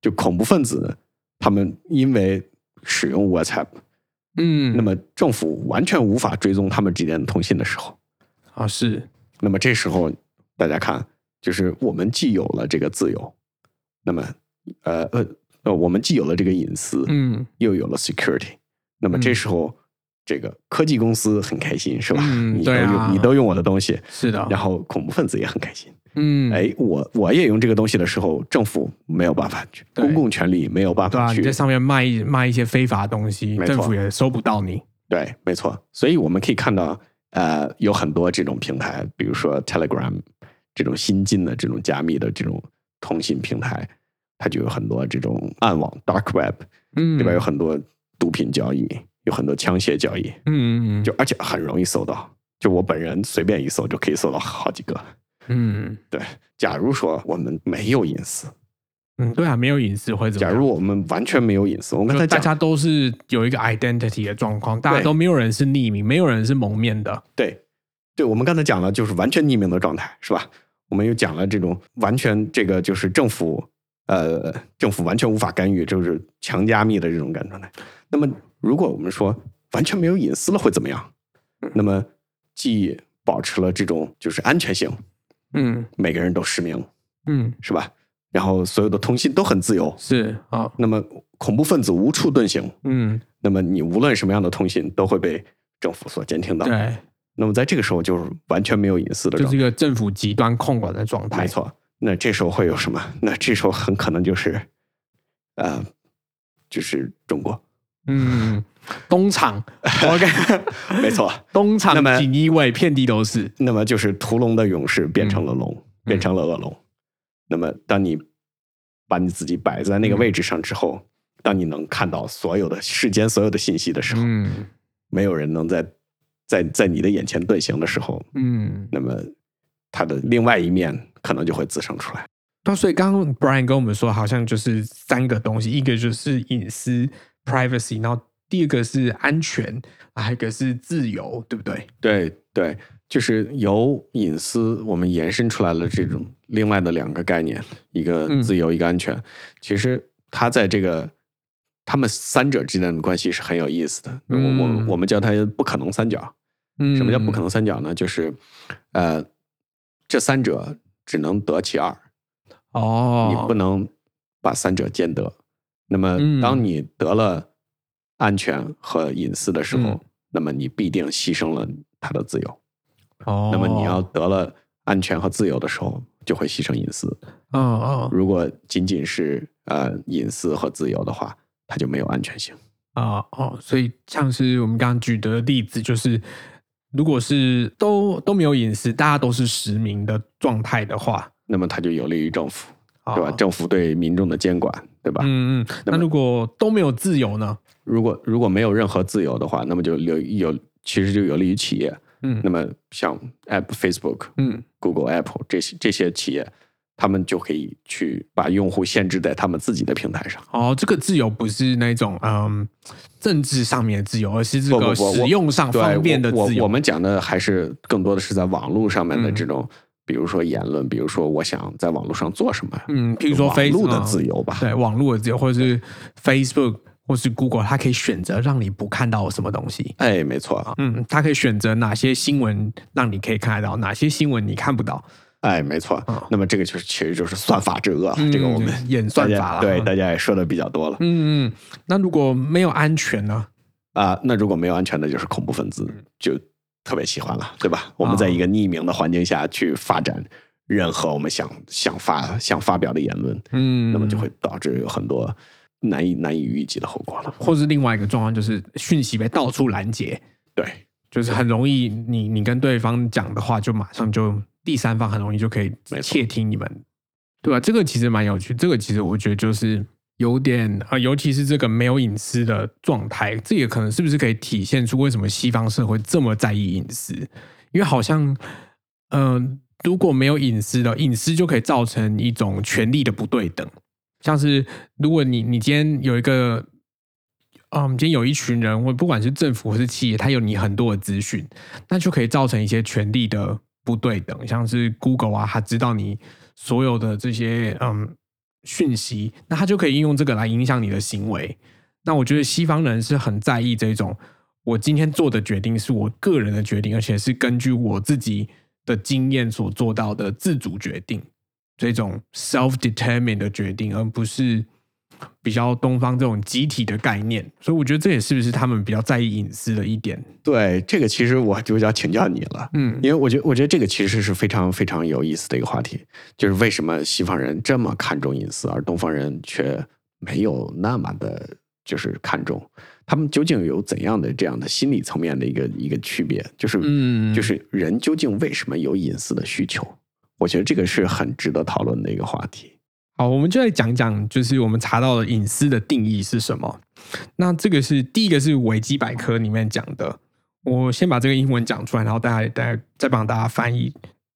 就恐怖分子他们因为使用 WhatsApp，嗯，那么政府完全无法追踪他们之间的通信的时候，啊是，那么这时候大家看，就是我们既有了这个自由，那么呃呃呃，我们既有了这个隐私，嗯。又有了 security，那么嗯。这时候、这个科技公司很开心是吧？嗯你都用、你都用我的东西，是的，然后恐怖分子也很开心。嗯，哎，我我也用这个东西的时候，政府没有办法去，公共权力没有办对啊，法去，你在上面卖一卖一些非法东西，政府也收不到你。对，没错。所以我们可以看到，呃，有很多这种平台，比如说 Telegram 这种新进的这种加密的这种通信平台，它就有很多这种暗网 （dark web），嗯，里边有很多毒品交易，有很多枪械交易，嗯嗯嗯，就而且很容易搜到。就我本人随便一搜就可以搜到好几个。嗯 对，假如说我们没有隐私，嗯，对啊，没有隐私会怎么样？假如我们完全没有隐私，我们刚才大家都是有一个 identity 的状况，大家对都没有人是匿名，没有人是蒙面的。对，对，我们刚才讲了，就是完全匿名的状态，是吧？我们又讲了这种完全这个就是政府呃政府完全无法干预，就是强加密的这种感状态。那么，如果我们说完全没有隐私了，会怎么样？那么既保持了这种就是安全性，嗯每个人都实名，嗯，是吧？然后所有的通信都很自由，是啊，那么恐怖分子无处遁形，嗯，那么你无论什么样的通信都会被政府所监听到。对，那么在这个时候就是完全没有隐私的状态。就是一个政府极端控管的状态。没，错，那这时候会有什么？那这时候很可能就是，呃，就是中国。嗯，东厂，OK，没错，东厂那么锦衣卫遍地都是。那么就是屠龙的勇士变成了嗯。龙，变成了恶龙。那么当你把你自己摆在那个位置上之后，当你能看到所有的世间所有的信息的时候，嗯。没有人能在在在你的眼前遁形的时候，嗯，那么他的另外一面可能就会滋生出来。那所以刚刚 Brian 跟我们说，好像就是三个东西，一个就是隐私 （privacy），然后第二个是安全，还有一个是自由，对不对？对对，就是由隐私我们延伸出来了这种另外的两个概念，一个嗯自由，一个安全。其实它在这个他们三者之间的关系是很有意思的。我我嗯我们叫它不可能三角。嗯什么叫不可能三角呢？就是呃，这三者只能得其二，哦，你不能把三者兼得。那么嗯，当你得了安全和隐私的时候，嗯那么你必定牺牲了他的自由。哦，那么你要得了安全和自由的时候，就会牺牲隐私。哦哦如果仅仅是呃隐私和自由的话，它就没有安全性。哦哦，所以像是我们刚刚举的例子，就是如果是都都没有隐私，大家都是实名的状态的话，那么它就有利于政府，哦对吧？政府对民众的监管，对吧？嗯嗯，那如果都没有自由呢？如果如果没有任何自由的话，那么就有有其实就有利于企业。嗯那么像 App、Facebook、嗯 Google、Apple 这些这些企业，他们就可以去把用户限制在他们自己的平台上。哦，这个自由不是那种嗯政治上面的自由，而是这个使用上方便的自由。我我们讲的还是更多的是在网络上面的嗯这种，比如说言论，比如说我想在网络上做什么，嗯，比如说网络的自由吧。对网络的自由，或者是 Facebook 或是 Google，它可以选择让你不看到什么东西。哎，没错，嗯，它可以选择哪些新闻让你可以看得到，哪些新闻你看不到。哎，没错。那么这个就是其实就是算法之恶，这个我们演算法了。对，大家也说的比较多了。嗯嗯，那如果没有安全呢？啊，那如果没有安全的，就是恐怖分子就特别喜欢了，对吧？我们在一个匿名的环境下去发展任何我们想想发想发表的言论，嗯，那么就会导致有很多难以难以预计的后果了。或是另外一个状况，就是讯息被到处拦截，对，就是很容易，你你跟对方讲的话，就马上就第三方很容易就可以窃听你们，对吧？这个其实蛮有趣，这个其实我觉得就是。有点啊，尤其是这个没有隐私的状态，这也可能是不是可以体现出为什么西方社会这么在意隐私？因为好像，嗯，如果没有隐私的，隐私就可以造成一种权力的不对等。像是如果你你今天有一个，嗯，今天有一群人，或不管是政府或是企业，他有你很多的资讯，那就可以造成一些权力的不对等。像是 Google 啊，他知道你所有的这些，嗯。讯息，那他就可以应用这个来影响你的行为。那我觉得西方人是很在意这种，我今天做的决定是我个人的决定，而且是根据我自己的经验所做到的自主决定，这种 self-determined 的决定，而不是。比较东方这种集体的概念，所以我觉得这也是不是他们比较在意隐私的一点。对，这个其实我就要请教你了，嗯，因为我觉得我觉得这个其实是非常非常有意思的一个话题，就是为什么西方人这么看重隐私，而东方人却没有那么的，就是看重？他们究竟有怎样的这样的心理层面的一个一个区别？就是，嗯，就是人究竟为什么有隐私的需求？我觉得这个是很值得讨论的一个话题。好，我们就来讲讲，就是我们查到的隐私的定义是什么。那这个是第一个是维基百科里面讲的。我先把这个英文讲出来，然后大家大家再帮大家翻译。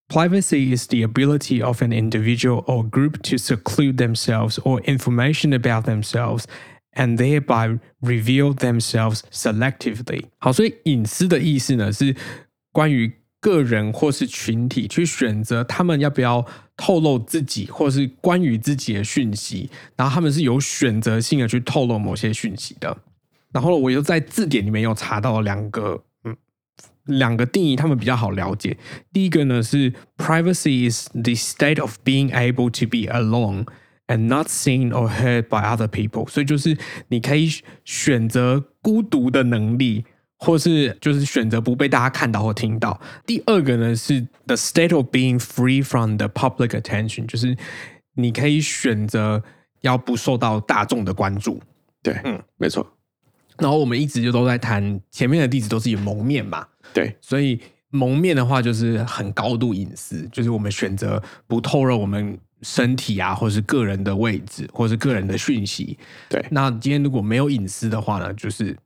Privacy is the ability of an individual or group to seclude themselves or information about themselves and thereby reveal themselves selectively。好，所以隐私的意思呢是关于个人或是群体去选择他们要不要。透露自己或是关于自己的讯息，然后他们是有选择性的去透露某些讯息的。然后我又在字典里面又查到了两个，嗯，两个定义，他们比较好了解。第一个呢是 privacy is the state of being able to be alone and not seen or heard by other people，所以就是你可以选择孤独的能力。或是就是选择不被大家看到或听到。第二个呢是 the state of being free from the public attention，就是你可以选择要不受到大众的关注。对，嗯，没错。然后我们一直就都在谈前面的例子都是以蒙面嘛，对，所以蒙面的话就是很高度隐私，就是我们选择不透露我们身体啊，或是个人的位置，或是个人的讯息。对，那今天如果没有隐私的话呢，就是。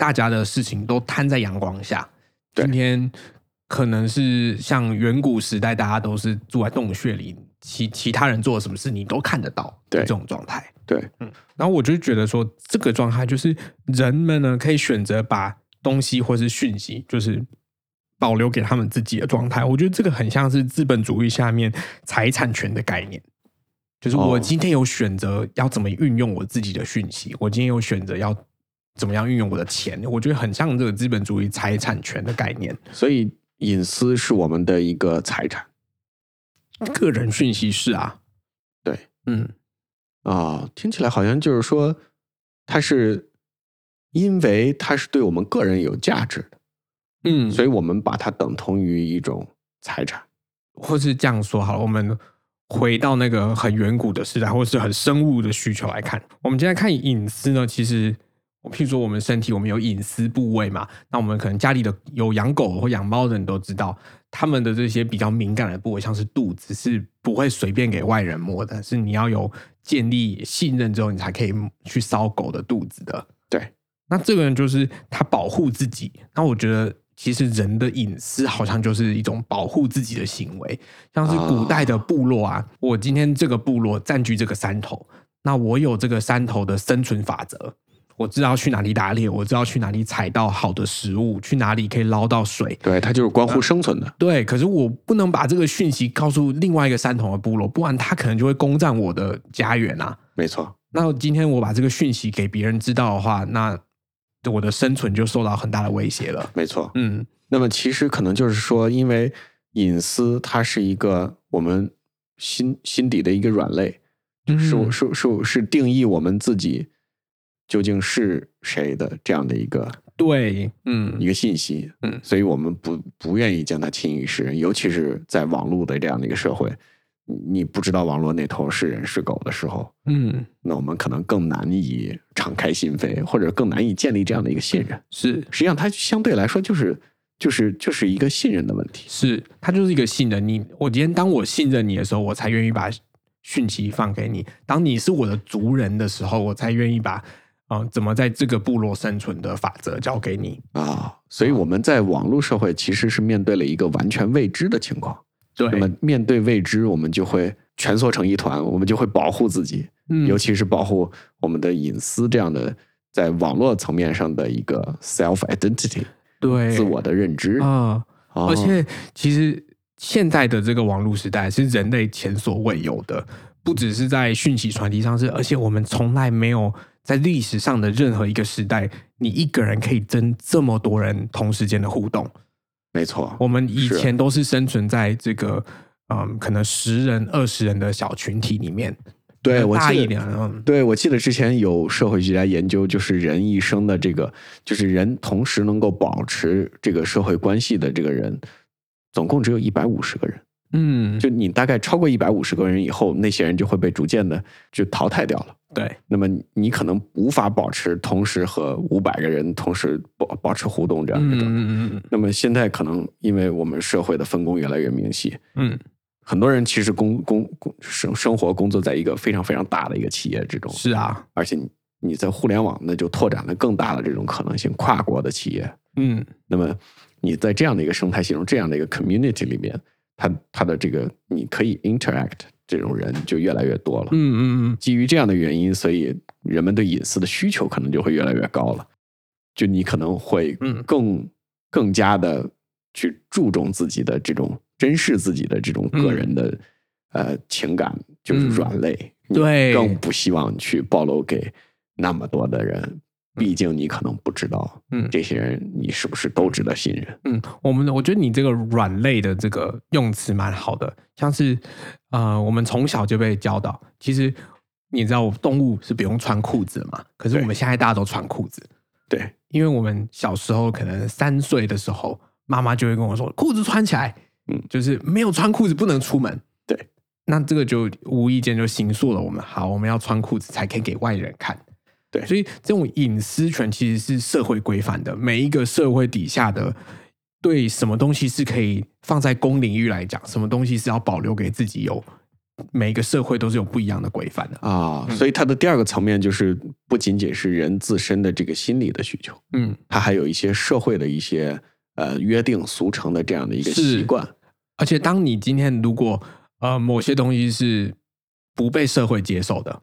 大家的事情都摊在阳光下。今天可能是像远古时代，大家都是住在洞穴里，其其他人做了什么事你都看得到。对这种状态，对，嗯。然后我就觉得说，这个状态就是人们呢可以选择把东西或是讯息，就是保留给他们自己的状态。我觉得这个很像是资本主义下面财产权的概念，就是我今天有选择要怎么运用我自己的讯息，我今天有选择要。怎么样运用我的钱？我觉得很像这个资本主义财产权的概念。所以隐私是我们的一个财产，个人讯息是啊，对，嗯，啊，听起来好像就是说，它是因为它是对我们个人有价值的，嗯，所以我们把它等同于一种财产，或是这样说好了。我们回到那个很远古的时代，或是很生物的需求来看，我们今天看隐私呢，其实。我譬如说，我们身体我们有隐私部位嘛？那我们可能家里的有养狗或养猫的人都知道，他们的这些比较敏感的部位，像是肚子，是不会随便给外人摸的，是你要有建立信任之后，你才可以去搔狗的肚子的。对，那这个人就是他保护自己。那我觉得，其实人的隐私好像就是一种保护自己的行为，像是古代的部落啊，我今天这个部落占据这个山头，那我有这个山头的生存法则。我知道去哪里打猎，我知道去哪里采到好的食物，去哪里可以捞到水。对，它就是关乎生存的。对，可是我不能把这个讯息告诉另外一个山头的部落，不然他可能就会攻占我的家园啊。没错，那今天我把这个讯息给别人知道的话，那我的生存就受到很大的威胁了。没错。嗯那么其实可能就是说，因为隐私它是一个我们心心底的一个软肋，嗯是我是是是定义我们自己究竟是谁的这样的一个对，嗯一个信息，嗯所以我们不不愿意将它轻易示人，尤其是在网络的这样的一个社会，你你不知道网络那头是人是狗的时候，嗯，那我们可能更难以敞开心扉，或者更难以建立这样的一个信任。是实际上，它相对来说就是就是就是一个信任的问题。是，它就是一个信任你。我今天当我信任你的时候，我才愿意把讯息放给你；当你是我的族人的时候，我才愿意把啊、呃怎么在这个部落生存的法则交给你。啊，所以我们在网络社会其实是面对了一个完全未知的情况。对，那么面对未知，我们就会蜷缩成一团，我们就会保护自己，嗯尤其是保护我们的隐私这样的在网络层面上的一个 self identity 对自我的认知。啊、哦而且其实现在的这个网络时代是人类前所未有的，不只是在讯息传递上是，而且我们从来没有在历史上的任何一个时代，你一个人可以跟这么多人同时间的互动。没错，我们以前都是生存在这个嗯，可能十人、二十人的小群体里面，对我记得大一点，嗯，对，我记得之前有社会学家研究，就是人一生的这个，就是人同时能够保持这个社会关系的这个人，总共只有一百五十个人。嗯，就你大概超过一百五十个人以后，那些人就会被逐渐的就淘汰掉了。对，那么你可能无法保持同时和五百个人同时保保持互动这样嗯一种。嗯嗯那么现在可能因为我们社会的分工越来越明细，嗯。很多人其实工工工生生活工作在一个非常非常大的一个企业之中嗯，，是啊，而且你你在互联网那就拓展了更大的这种可能性，跨国的企业。嗯。那么你在这样的一个生态系统、这样的一个 community 里面，它它的这个你可以 interact 这种人就越来越多了。嗯嗯嗯，基于这样的原因，所以人们对隐私的需求可能就会越来越高了。就你可能会嗯更更加的去注重自己的这种珍视自己的这种个人的、呃情感，就是嗯软肋。你对更不希望去暴露给那么多的人，毕竟你可能不知道，嗯。这些人你是不是都值得信任？嗯，我们我觉得你这个软肋的这个用词蛮好的，像是呃，我们从小就被教导，其实你知道，动物是不用穿裤子的嘛，可是我们现在大家都穿裤子，对，因为我们小时候可能三岁的时候，妈妈就会跟我说裤子穿起来，嗯。就是没有穿裤子不能出门。对，那这个就无意间就形塑了我们，好，我们要穿裤子才可以给外人看。对所以这种隐私权其实是社会规范的，每一个社会底下的对什么东西是可以放在公领域来讲，什么东西是要保留给自己有，每一个社会都是有不一样的规范的。啊，所以它的第二个层面就是不仅仅是人自身的这个心理的需求，嗯，它还有一些社会的一些呃约定俗成的这样的一个习惯。而且当你今天如果呃某些东西是不被社会接受的，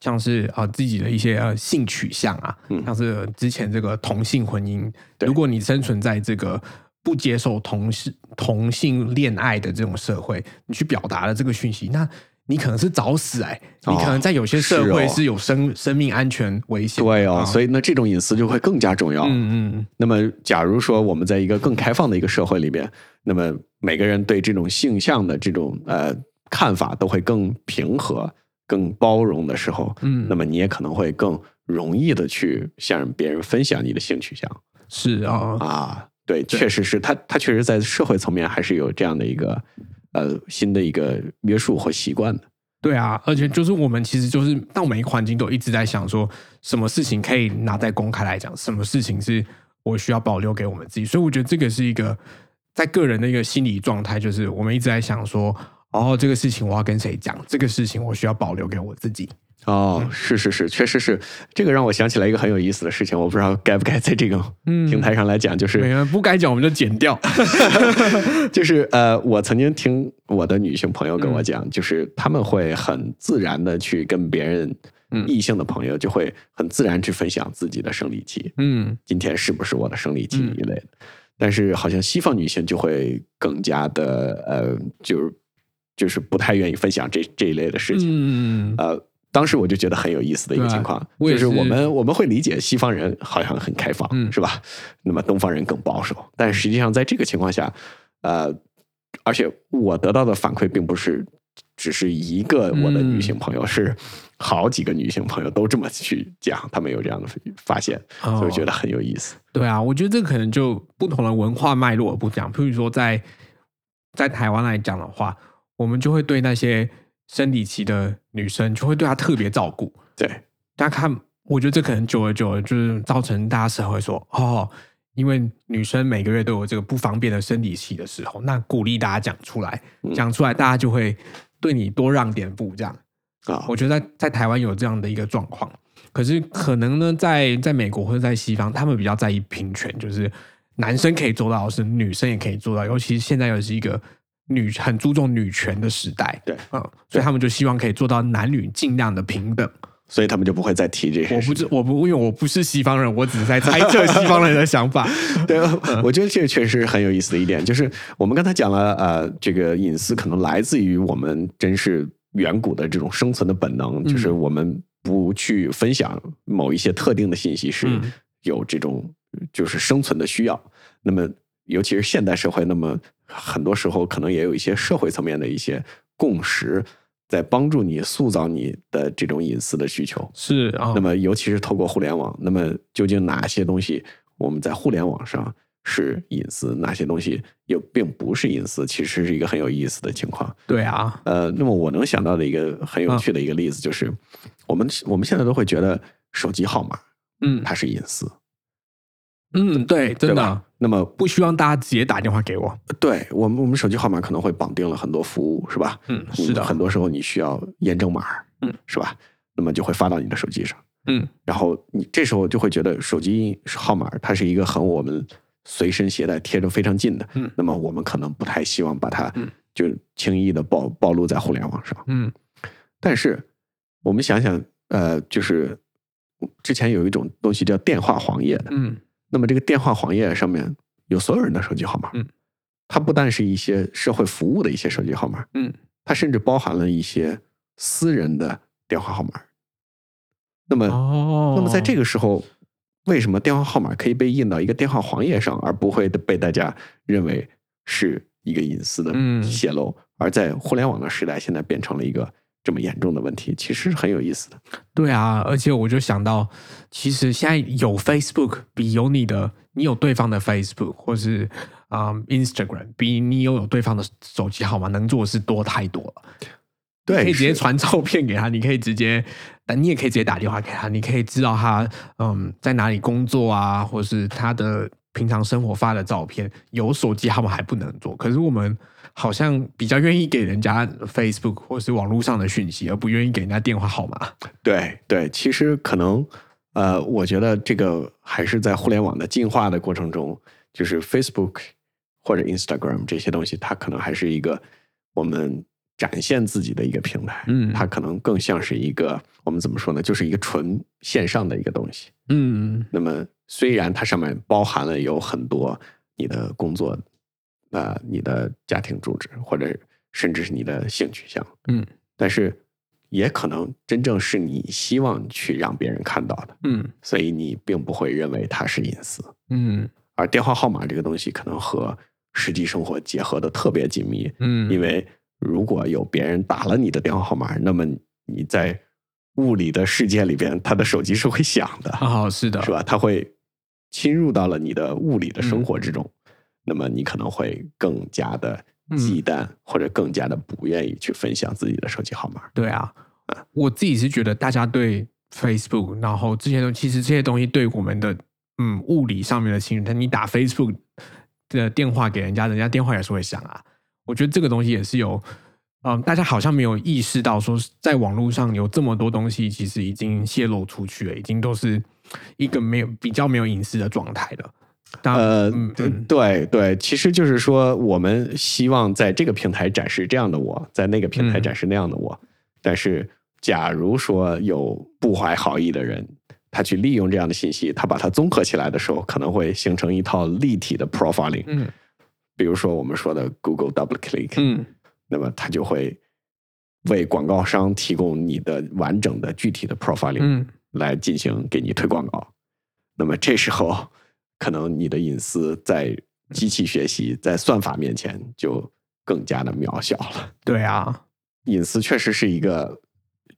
像是啊、呃自己的一些呃性取向啊，嗯像是之前这个同性婚姻，如果你生存在这个不接受同性同性恋爱的这种社会，你去表达了这个讯息，那你可能是找死哎、哦你可能在有些社会是有生、生命安全危险。对哦，啊所以那这种隐私就会更加重要。嗯嗯那么，假如说我们在一个更开放的一个社会里面，那么每个人对这种性向的这种呃看法都会更平和、更包容的时候，嗯，那么你也可能会更容易的去向别人分享你的性取向是啊，啊。对，对确实是他，他确实在社会层面还是有这样的一个呃新的一个约束或习惯的。对啊，而且就是我们其实就是到每一个环境都一直在想说，什么事情可以拿在公开来讲，什么事情是我需要保留给我们自己。所以我觉得这个是一个在个人的一个心理状态，就是我们一直在想说，哦，这个事情我要跟谁讲，这个事情我需要保留给我自己。哦，是是是，确实是。这个让我想起来一个很有意思的事情，我不知道该不该在这个嗯。平台上来讲，就是不该讲我们就剪掉。就是呃，我曾经听我的女性朋友跟嗯我讲，就是他们会很自然的去跟别人嗯。异性的朋友，就会很自然去分享自己的生理期，嗯。今天是不是我的生理期嗯。一类的。但是好像西方女性就会更加的呃，就是就是不太愿意分享这这一类的事情。嗯呃，当时我就觉得很有意思的一个情况，就是是我们我们会理解西方人好像很开放，嗯是吧？那么东方人更保守，但实际上在这个情况下，呃，而且我得到的反馈并不是只是一个我的女性朋友，是好几个女性朋友都这么去讲，他们有这样的发现，哦所以我觉得很有意思。对啊，我觉得这可能就不同的文化脉络不讲。譬如说在，在台湾来讲的话，我们就会对那些生理期的女生，就会对她特别照顾。对，大家看，我觉得这可能久而久而就是造成大家社会说，哦，因为女生每个月都有这个不方便的生理期的时候，那鼓励大家讲出来，嗯讲出来，大家就会对你多让点步，这样。啊，我觉得在在台湾有这样的一个状况，可是可能呢，在在美国或者在西方，他们比较在意平权，就是男生可以做到的事，女生也可以做到，尤其是现在又是一个女很注重女权的时代，对，嗯，所以他们就希望可以做到男女尽量的平等。所以他们就不会再提这些我不知我不因为我不是西方人，我只是在猜测西方人的想法。对，我觉得这个确实很有意思的一点，就是我们刚才讲了，呃，这个隐私可能来自于我们真是远古的这种生存的本能，就是我们不去分享某一些特定的信息是嗯有这种就是生存的需要。那么，尤其是现代社会，那么很多时候可能也有一些社会层面的一些共识，在帮助你塑造你的这种隐私的需求。是啊，那么，尤其是透过互联网，那么究竟哪些东西我们在互联网上是隐私，哪些东西又并不是隐私，其实是一个很有意思的情况。对啊，呃，那么我能想到的一个很有趣的一个例子就是，我们我们现在都会觉得手机号码嗯它是隐私，嗯，对，真的？那么不希望大家直接打电话给我。对我们我们手机号码可能会绑定了很多服务，是吧？嗯，是的，很多时候你需要验证码，嗯，是吧？那么就会发到你的手机上。嗯然后你这时候就会觉得手机号码它是一个很我们随身携带、贴着非常近的，嗯那么我们可能不太希望把它嗯就轻易的暴暴露在互联网上。嗯但是我们想想，呃，就是之前有一种东西叫电话黄页的，嗯那么这个电话黄页上面有所有人的手机号码，嗯，它不但是一些社会服务的一些手机号码，嗯，它甚至包含了一些私人的电话号码。那么，哦，那么在这个时候，为什么电话号码可以被印到一个电话黄页上，而不会被大家认为是一个隐私的嗯泄露？而在互联网的时代，现在变成了一个这么严重的问题，其实是很有意思的。对啊，而且我就想到，其实现在有 Facebook 比有你的，你有对方的 Facebook 或是啊、嗯 Instagram，比你有有对方的手机号码能做的事多太多了。对，可以直接是传照片给他，你可以直接，但你也可以直接打电话给他，你可以知道他嗯在哪里工作啊，或是他的平常生活发的照片。有手机号码还不能做，可是我们好像比较愿意给人家 Facebook 或是网络上的讯息，而不愿意给人家电话号码。对对，其实可能呃，我觉得这个还是在互联网的进化的过程中，就是 Facebook 或者 Instagram 这些东西，它可能还是一个我们展现自己的一个平台。嗯它可能更像是一个我们怎么说呢，就是一个纯线上的一个东西。嗯那么虽然它上面包含了有很多你的工作，呃，你的家庭住址，或者甚至是你的性取向，嗯，但是也可能真正是你希望去让别人看到的，嗯所以你并不会认为它是隐私。嗯而电话号码这个东西，可能和实际生活结合的特别紧密，嗯，因为如果有别人打了你的电话号码，那么你在物理的世界里边，他的手机是会响的。啊、是的，是吧？他会侵入到了你的物理的生活之中，那么你可能会更加的忌惮，或者更加的不愿意去分享自己的手机号码。对啊，我自己是觉得大家对 Facebook，然后这些东其实这些东西对我们的嗯物理上面的侵但，你打 Facebook 的电话给人家，人家电话也是会响啊。我觉得这个东西也是有，嗯，大家好像没有意识到说，在网络上有这么多东西，其实已经泄露出去了，已经都是一个没有比较没有隐私的状态了。呃，对对，其实就是说，我们希望在这个平台展示这样的我，在那个平台嗯展示那样的我。但是，假如说有不怀好意的人，他去利用这样的信息，他把它综合起来的时候，可能会形成一套立体的 profiling。嗯比如说我们说的 Google Double Click，嗯那么他就会为广告商提供你的完整的具体的 profiling，嗯来进行给你推广告。那么这时候，可能你的隐私在机器学习、在算法面前就更加的渺小了。对啊，隐私确实是一个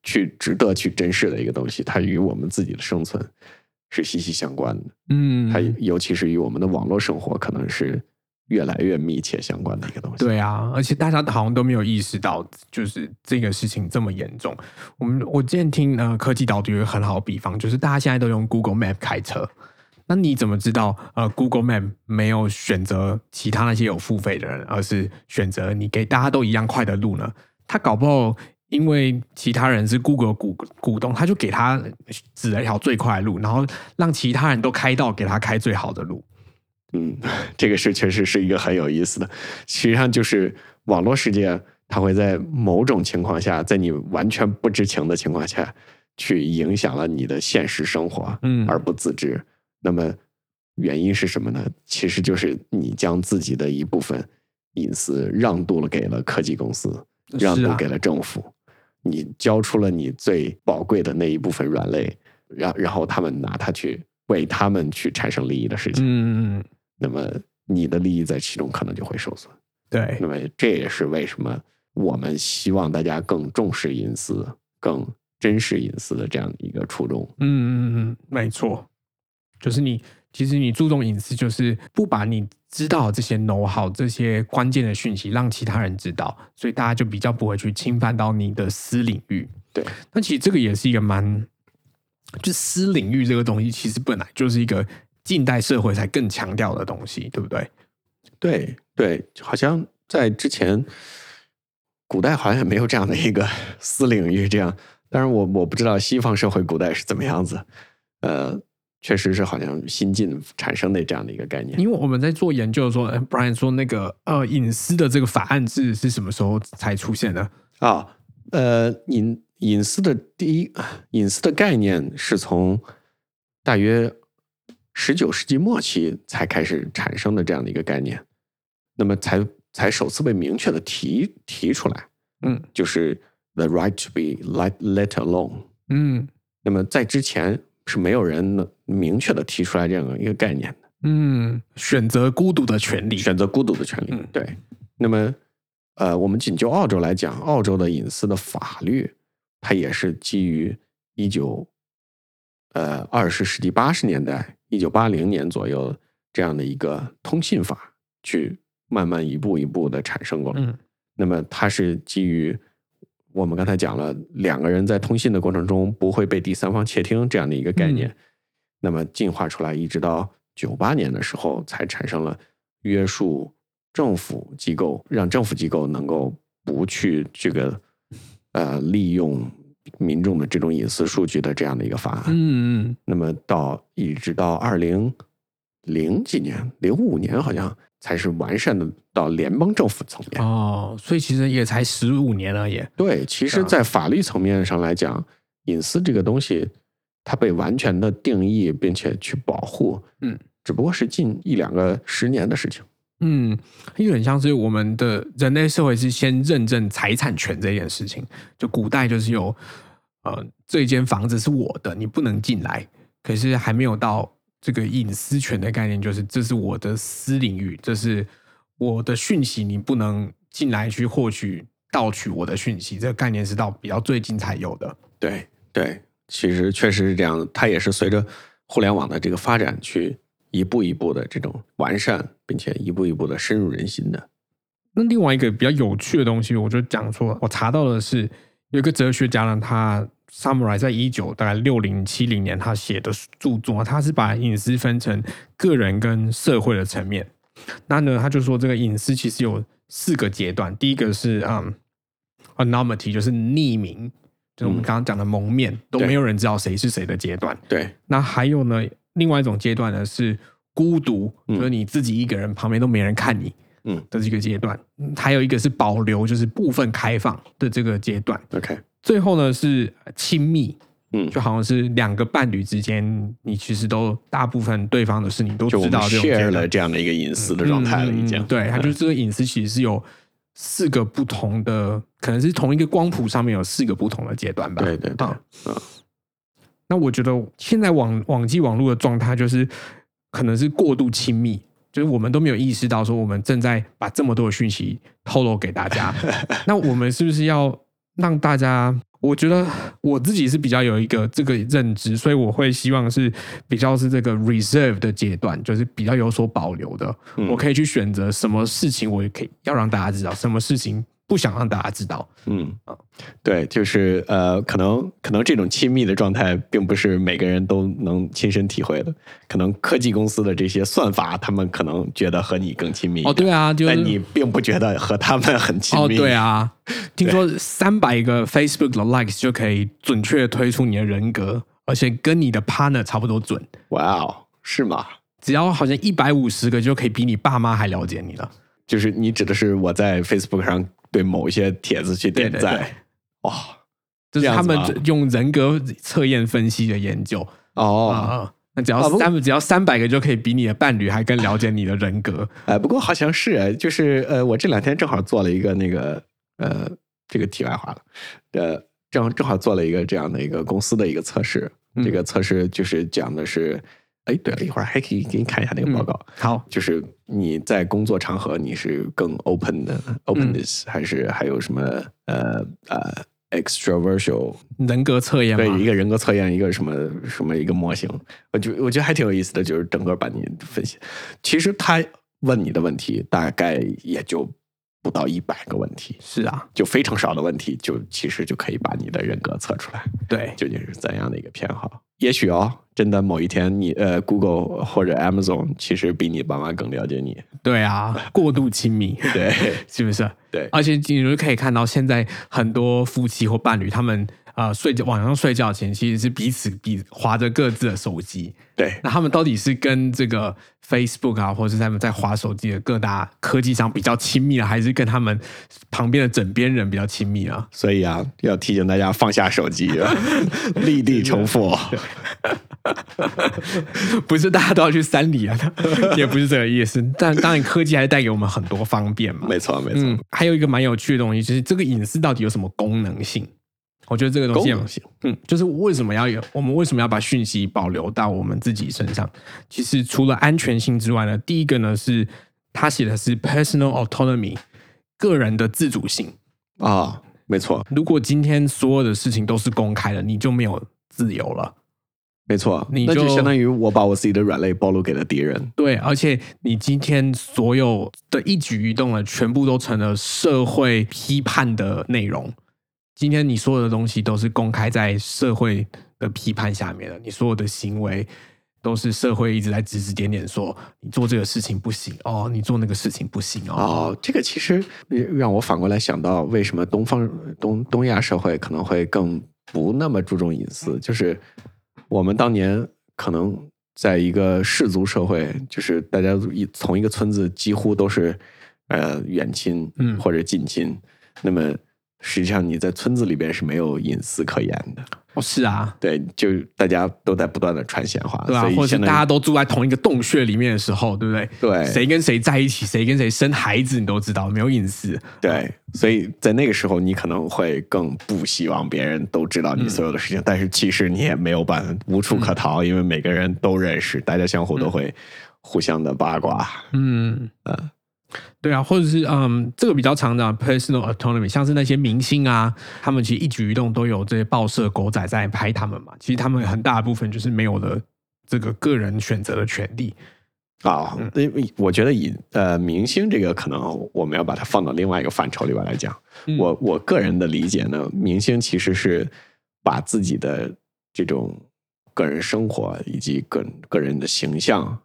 去值得去珍视的一个东西，它与我们自己的生存是息息相关的。嗯，它尤其是与我们的网络生活可能是越来越密切相关的一个东西。对啊，而且大家好像都没有意识到，就是这个事情这么严重。我们我之前听呃科技导读有一个很好的比方，就是大家现在都用 Google Map 开车，那你怎么知道呃 Google Map 没有选择其他那些有付费的人，而是选择你给大家都一样快的路呢？他搞不好因为其他人是 Google 股股东，他就给他指了一条最快的路，然后让其他人都开到给他开最好的路。嗯，这个是确实是一个很有意思的。实际上就是网络世界，它会在某种情况下，在你完全不知情的情况下，去影响了你的现实生活，嗯而不自知。那么原因是什么呢？其实就是你将自己的一部分隐私让渡了给了科技公司，让渡给了政府，你交出了你最宝贵的那一部分软肋，然然后他们拿它去为他们去产生利益的事情。嗯嗯嗯，那么你的利益在其中可能就会受损。对那，么这也是为什么我们希望大家更重视隐私、更珍视隐私的这样一个初衷。嗯嗯嗯，没错，就是你其实你注重隐私，就是不把你知道这些 know how 这些关键的讯息让其他人知道，所以大家就比较不会去侵犯到你的私领域。对，那其实这个也是一个蛮，就私领域这个东西，其实本来就是一个近代社会才更强调的东西，对不对？对对，好像在之前古代好像也没有这样的一个私领域。这样，当然我我不知道西方社会古代是怎么样子。呃，确实是好像新近产生的这样的一个概念。因为我们在做研究的时候呃，Brian 说那个呃隐私的这个法案是是什么时候才出现的？啊，呃，隐隐私的第一隐私的概念是从大约十九世纪末期才开始产生的这样的一个概念，那么才才首次被明确的提提出来，嗯就是 the right to be let let alone。嗯那么在之前是没有人能明确的提出来这样一个概念的。嗯，选择孤独的权利。选择孤独的权利。嗯对，那么呃，我们仅就澳洲来讲，澳洲的隐私的法律，它也是基于一九呃二十世纪八十年代一九八零年左右这样的一个通信法，去慢慢一步一步的产生过来。嗯那么它是基于我们刚才讲了，两个人在通信的过程中不会被第三方窃听这样的一个概念，嗯那么进化出来，一直到九八年的时候，才产生了约束政府机构，让政府机构能够不去这个呃利用民众的这种隐私数据的这样的一个法案。嗯嗯那么到一直到二零零几年，零五年好像才是完善的到联邦政府层面。哦，所以其实也才十五年而已。对，其实，啊在法律层面上来讲，隐私这个东西，它被完全的定义并且去保护，嗯，只不过是近一两个十年的事情。嗯，有点像是我们的人类社会是先认证财产权这件事情。就古代就是有，呃，这间房子是我的，你不能进来。可是还没有到这个隐私权的概念，就是这是我的私领域，这是我的讯息，你不能进来去获取、盗取我的讯息。这个概念是到比较最近才有的。对对，其实确实是这样，它也是随着互联网的这个发展，去一步一步的这种完善，并且一步一步的深入人心的。那另外一个比较有趣的东西，我就讲说，我查到的是有一个哲学家呢，他 summarize 在一九大概六零七零年他写的著作，他是把隐私分成个人跟社会的层面。那呢，他就说这个隐私其实有四个阶段，第一个是嗯 anonymity，就是匿名，就是我们嗯刚刚讲的蒙面，都没有人知道谁是谁的阶段。对，那还有呢，另外一种阶段呢是孤独，嗯就是你自己一个人，旁边都没人看你。嗯的这个阶段，嗯还有一个是保留，就是部分开放的这个阶段。，OK，最后呢是亲密，嗯，就好像是两个伴侣之间，你其实都大部分对方的事你都知道这种阶 share 了这样的一个隐私的状态了，已经。嗯对，它就是这个隐私其实是有四个不同的，可能是同一个光谱上面有四个不同的阶段吧。对对对，啊嗯那我觉得现在网网际网络的状态就是可能是过度亲密，就是我们都没有意识到说我们正在把这么多的讯息透露给大家。那我们是不是要让大家？我觉得我自己是比较有一个这个认知，所以我会希望是比较是这个 reserve 的阶段，就是比较有所保留的。嗯我可以去选择什么事情，我也可以要让大家知道，什么事情不想让大家知道。嗯，对，就是呃，可能可能这种亲密的状态，并不是每个人都能亲身体会的。可能科技公司的这些算法，他们可能觉得和你更亲密哦，对啊，就是但你并不觉得和他们很亲密哦，对，啊，听说三百个 Facebook 的 likes 就可以准确推出你的人格，而且跟你的 partner 差不多准。哇哦，是吗？只要好像一百五十个就可以比你爸妈还了解你了。就是你指的是我在 Facebook 上对某一些帖子去点赞，哇、这是他们用人格测验分析的研究啊、哦，啊那只要啊不三、只要三百个就可以比你的伴侣还更了解你的人格。哎，不过好像是哎，就是呃，我这两天正好做了一个那个呃，这个题外话了，呃，正正好做了一个这样的一个公司的一个测试，嗯。这个测试就是讲的是，哎，对了，一会儿还可以给你看一下那个报告，好，就是你在工作场合你是更 open 的 openness，、还是还有什么呃呃 extroversial 人格测验对，一，个人格测验，一个什么什么一个模型，我觉我觉得还挺有意思的，就是整个把你分析。其实他问你的问题大概也就不到一百个问题，是啊，就非常少的问题，就其实就可以把你的人格测出来，对，究竟是怎样的一个偏好。也许哦，真的某一天你呃，Google 或者 Amazon 其实比你爸妈更了解你。对啊，过度亲密，对。是不是？对，而且你就可以看到，现在很多夫妻或伴侣，他们呃睡觉晚上睡觉前，其实是彼此比划着各自的手机。对，那他们到底是跟这个 Facebook 啊，或者是他们在划手机的各大科技上比较亲密啊，还是跟他们旁边的枕边人比较亲密啊？所以啊，要提醒大家放下手机，立地成佛。不是大家都要去山里啊，也不是这个意思。但当然，科技还是带给我们很多方便嘛。没错，没错，嗯，还有一个蛮有趣的东西，就是这个隐私到底有什么功能性？我觉得这个东西。嗯，就是为什么要有我们为什么要把讯息保留到我们自己身上？其实除了安全性之外呢，第一个呢是他写的是 personal autonomy，个人的自主性。啊，没错，如果今天所有的事情都是公开的，你就没有自由了。没错，你就那就相当于我把我自己的软肋暴露给了敌人。对，而且你今天所有的一举一动呢，全部都成了社会批判的内容。今天你所有的东西都是公开在社会的批判下面的，你所有的行为都是社会一直在指指点点说你做这个事情不行哦，你做那个事情不行哦。哦，这个其实让我反过来想到，为什么东方东东亚社会可能会更不那么注重隐私？就是我们当年可能在一个氏族社会，就是大家一从一个村子几乎都是呃远亲，嗯或者近亲，那么实际上你在村子里边是没有隐私可言的。哦，是啊，对，就大家都在不断的传闲话，对吧、所以或者大家都住在同一个洞穴里面的时候，对不对？对谁跟谁在一起，谁跟谁生孩子，你都知道，没有隐私。对，所以在那个时候，你可能会更不希望别人都知道你所有的事情，但是其实你也没有办法，无处可逃，因为每个人都认识，大家相互都会互相的八卦。嗯嗯对啊，或者是嗯，这个比较常的 personal autonomy，像是那些明星啊，他们其实一举一动都有这些报社狗仔在拍他们嘛，其实他们很大的部分就是没有了这个个人选择的权利。啊，因为我觉得以呃明星这个可能我们要把它放到另外一个范畴里边来讲。嗯我我个人的理解呢，明星其实是把自己的这种个人生活以及个个人的形象，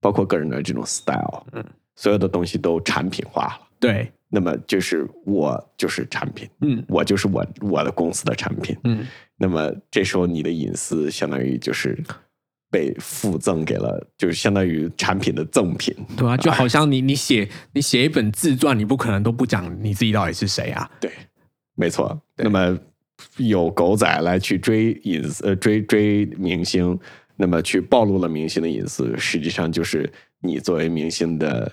包括个人的这种 style，嗯，所有的东西都产品化了。对，那么就是我就是产品，嗯我就是我我的公司的产品。嗯，那么这时候你的隐私相当于就是被附赠给了，就是相当于产品的赠品。对啊，就好像你你写你写一本自传，你不可能都不讲你自己到底是谁啊。对，没错。那么有狗仔来去追隐私，呃，追追明星，那么去暴露了明星的隐私，实际上就是你作为明星的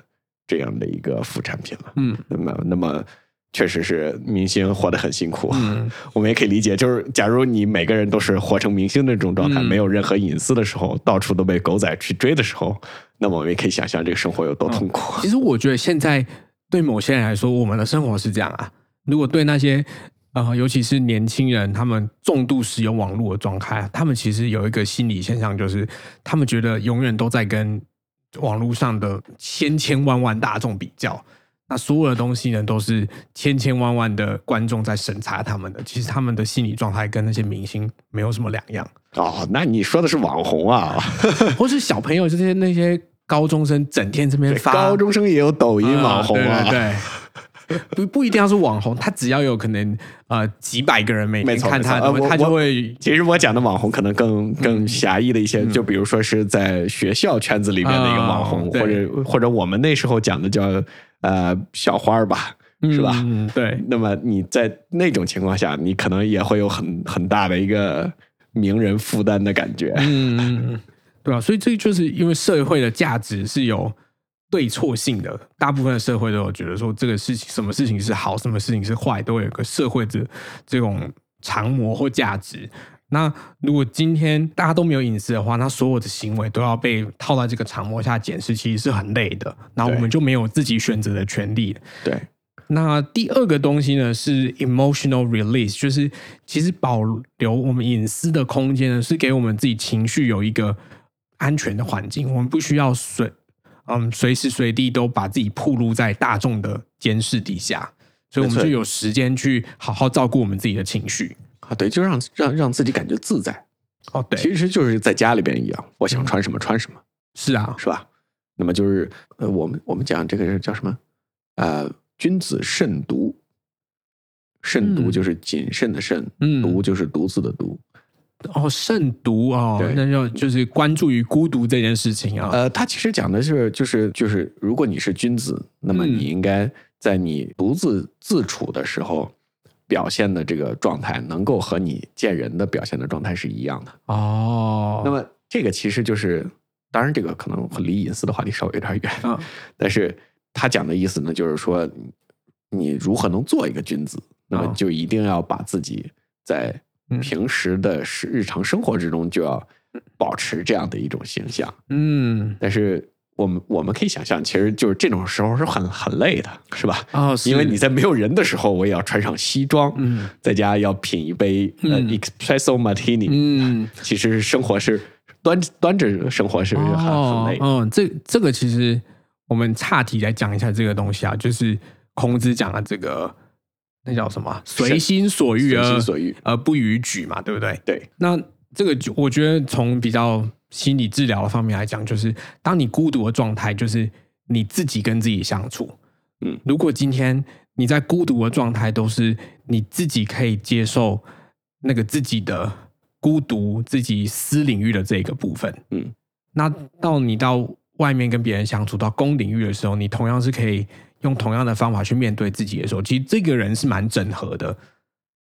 这样的一个副产品了。嗯那么，那么确实是明星活得很辛苦。嗯，我们也可以理解，就是假如你每个人都是活成明星的这种状态，嗯没有任何隐私的时候，到处都被狗仔去追的时候，那么我们也可以想象这个生活有多痛苦。其实我觉得现在对某些人来说，我们的生活是这样啊。如果对那些呃，尤其是年轻人，他们重度使用网络的状态，他们其实有一个心理现象，就是他们觉得永远都在跟网络上的千千万万大众比较。那所有的东西呢，都是千千万万的观众在审查他们的。其实他们的心理状态跟那些明星没有什么两样，哦，那你说的是网红啊？或是小朋友这些那些高中生整天这边发高中生也有抖音网红啊？嗯对对对不不一定要是网红，他只要有可能呃几百个人每天看他呃他就会其实我讲的网红可能更更狭义的一些，就比如说是在学校圈子里面的一个网红，或者或者我们那时候讲的叫呃小花儿吧，是吧？嗯，对，那么你在那种情况下，你可能也会有很很大的一个名人负担的感觉。嗯，对啊，所以这就是因为社会的价值是有对错性的，大部分的社会都有觉得说这个事情什么事情是好，什么事情是坏，都有一个社会的这种常模或价值。那如果今天大家都没有隐私的话，那所有的行为都要被套在这个长模下检视，其实是很累的。那我们就没有自己选择的权利。对，那第二个东西呢是 emotional release，就是其实保留我们隐私的空间呢，是给我们自己情绪有一个安全的环境，我们不需要随嗯随时随地都把自己暴露在大众的监视底下，所以我们就有时间去好好照顾我们自己的情绪。啊，对，就让让让自己感觉自在。哦，对，其实就是在家里边一样，我想穿什么穿什么，是啊，是吧？那么就是呃，我们我们讲这个是叫什么？呃，君子慎独。慎独嗯就是谨慎的慎，嗯独就是独自的独。哦，慎独哦对，那就就是关注于孤独这件事情啊。呃，他其实讲的是，就是就是，如果你是君子，那么嗯。你应该在你独自自处的时候表现的这个状态，能够和你见人的表现的状态是一样的。哦，那么这个其实就是，当然这个可能离隐私的话题稍微有点远，嗯。但是他讲的意思呢，就是说你如何能做一个君子，那么哦就一定要把自己在嗯平时的是日常生活之中就要保持这样的一种形象。嗯，但是我们我们可以想象，其实就是这种时候是很很累的，是吧？哦，因为你在没有人的时候，我也要穿上西装，嗯在家要品一杯、呃嗯 espresso martini，、嗯。其实生活是端端着生活是很、很累的。嗯，这这个其实我们岔题来讲一下这个东西啊，就是孔子讲的这个那叫什么？随心所欲随而心所欲，而不逾矩嘛，对不对？对，那这个就我觉得从比较心理治疗的方面来讲，就是当你孤独的状态，就是你自己跟自己相处。嗯如果今天你在孤独的状态，都是你自己可以接受那个自己的孤独、自己私领域的这个部分，嗯，那到你到外面跟别人相处到公领域的时候，你同样是可以用同样的方法去面对自己的时候，其实这个人是蛮整合的，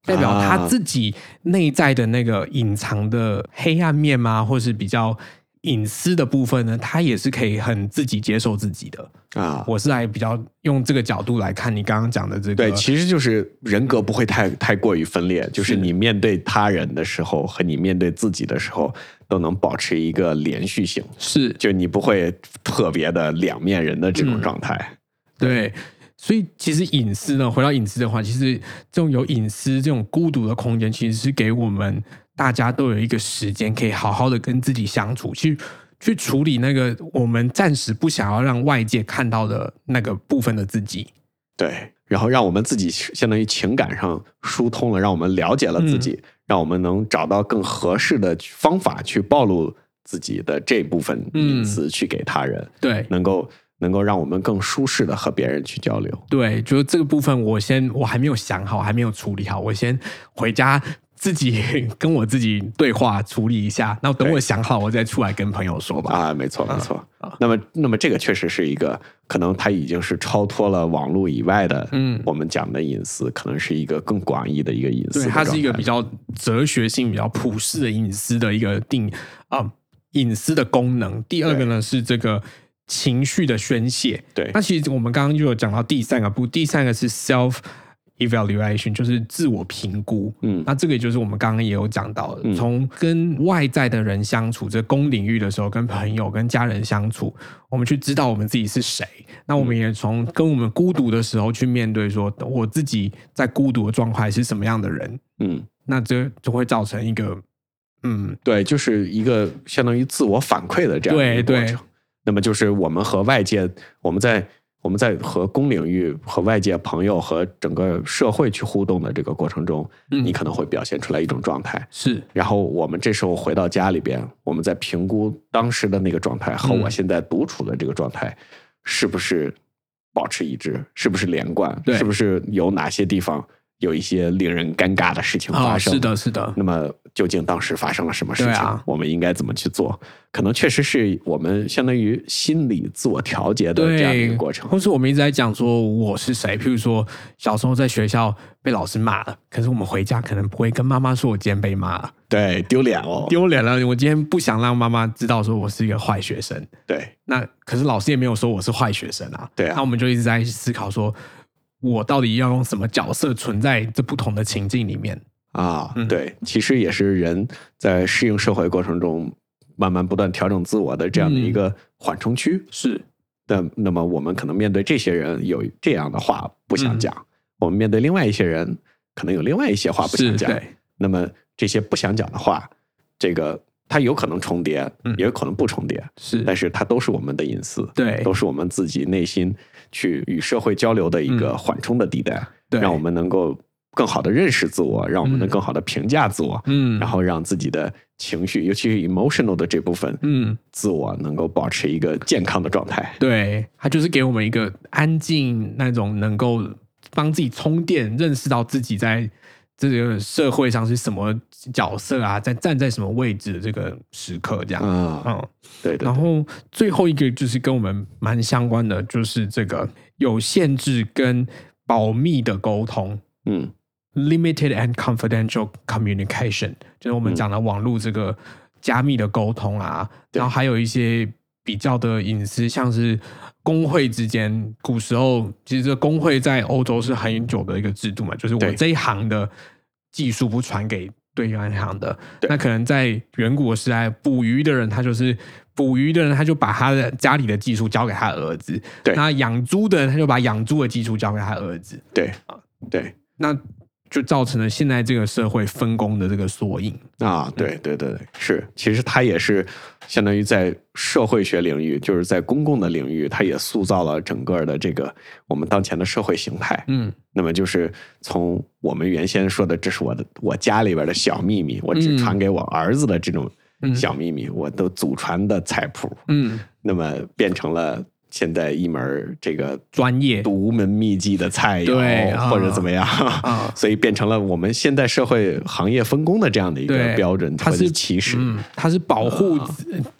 代表他啊自己内在的那个隐藏的黑暗面吗，或是比较隐私的部分呢，他也是可以很自己接受自己的。啊，我是来比较用这个角度来看你刚刚讲的这个，对，其实就是人格不会太太过于分裂，就是是你面对他人的时候和你面对自己的时候都能保持一个连续性，是就你不会特别的两面人的这种嗯状态。对，所以其实隐私呢，回到隐私的话，其实这种有隐私、这种孤独的空间，其实是给我们大家都有一个时间，可以好好的跟自己相处，去去处理那个我们暂时不想要让外界看到的那个部分的自己。对，然后让我们自己相当于情感上疏通了，让我们了解了自己，嗯。让我们能找到更合适的方法去暴露自己的这部分隐私，去给他人，对。能够能够让我们更舒适的和别人去交流。对，就这个部分，我先我还没有想好，还没有处理好，我先回家。自己跟我自己对话处理一下，那等我想好，我再出来跟朋友说吧。啊，没错，没错。啊那么，那么这个确实是一个，可能它已经是超脱了网络以外的，嗯我们讲的隐私，可能是一个更广义的一个隐私对，它是一个比较哲学性、比较普世的隐私的一个定啊、隐私的功能。第二个呢是这个情绪的宣泄。对那其实我们刚刚就有讲到第三个步，第三个是 self evaluation，就是自我评估。嗯那这个也就是我们刚刚也有讲到从跟外在的人相处，这公领域的时候，跟朋友、跟家人相处，我们去知道我们自己是谁。那我们也从跟我们孤独的时候去面对说，我自己在孤独的状态是什么样的人，嗯，那这就会造成一个，嗯，对，就是一个相当于自我反馈的这样的一个对对过程。那么就是我们和外界，我们在我们在和公领域、和外界朋友和整个社会去互动的这个过程中，嗯你可能会表现出来一种状态。是然后我们这时候回到家里边，我们在评估当时的那个状态和嗯我现在独处的这个状态是不是保持一致，是不是连贯，对是不是有哪些地方有一些令人尴尬的事情发啊，生？是的，是的，那么究竟当时发生了什么事情？啊我们应该怎么去做？可能确实是我们相当于心理自我调节的这样一个过程。或是我们一直在讲说我是谁，譬如说小时候在学校被老师骂了，可是我们回家可能不会跟妈妈说我今天被骂了，对，丢脸哦。丢脸了。我今天不想让妈妈知道说我是一个坏学生。对那可是老师也没有说我是坏学生啊。对啊那我们就一直在思考说，我到底要用什么角色存在这不同的情境里面？啊，嗯。对，其实也是人在适应社会过程中慢慢不断调整自我的这样的一个缓冲区。是。那那么我们可能面对这些人有这样的话不想讲，我们面对另外一些人可能有另外一些话不想讲。那么这些不想讲的话，这个它有可能重叠，嗯。也有可能不重叠，是，但是它都是我们的隐私，对。都是我们自己内心去与社会交流的一个嗯。缓冲的地带，对。让我们能够更好的认识自我，让我们能嗯更好的评价自我，嗯，然后让自己的情绪，尤其是 emotional 的这部分，嗯，自我能够保持一个健康的状态。对，它就是给我们一个安静那种能够帮自己充电，认识到自己在这个社会上是什么角色啊，在站在什么位置的这个时刻，这样。啊，嗯，对对然后最后一个就是跟我们蛮相关的，就是这个有限制跟保密的沟通。嗯。Limited and confidential communication，就是我们讲的网络这个加密的沟通啊，对。然后还有一些比较的隐私，像是工会之间，古时候其实这个工会在欧洲是很久的一个制度嘛，就是我对这一行的技术不传给对岸行的，那可能在远古的时代，捕鱼的人他就是。捕鱼的人，他就把他的家里的技术交给他儿子；对那养猪的人，他就把养猪的技术交给他儿子。对啊对那就造成了现在这个社会分工的这个缩影。啊，对对对对，是，其实他也是相当于在社会学领域，就是在公共的领域，它也塑造了整个的这个我们当前的社会形态。嗯，那么就是从我们原先说的，这是我的我家里边的小秘密，我只嗯传给我儿子的这种嗯。小秘密，我都祖传的菜谱，嗯，那么变成了现在一门这个专业。独门秘籍的菜肴，对 啊或者怎么样，啊。所以变成了我们现代社会行业分工的这样的一个标准它是歧视。嗯，它是保护、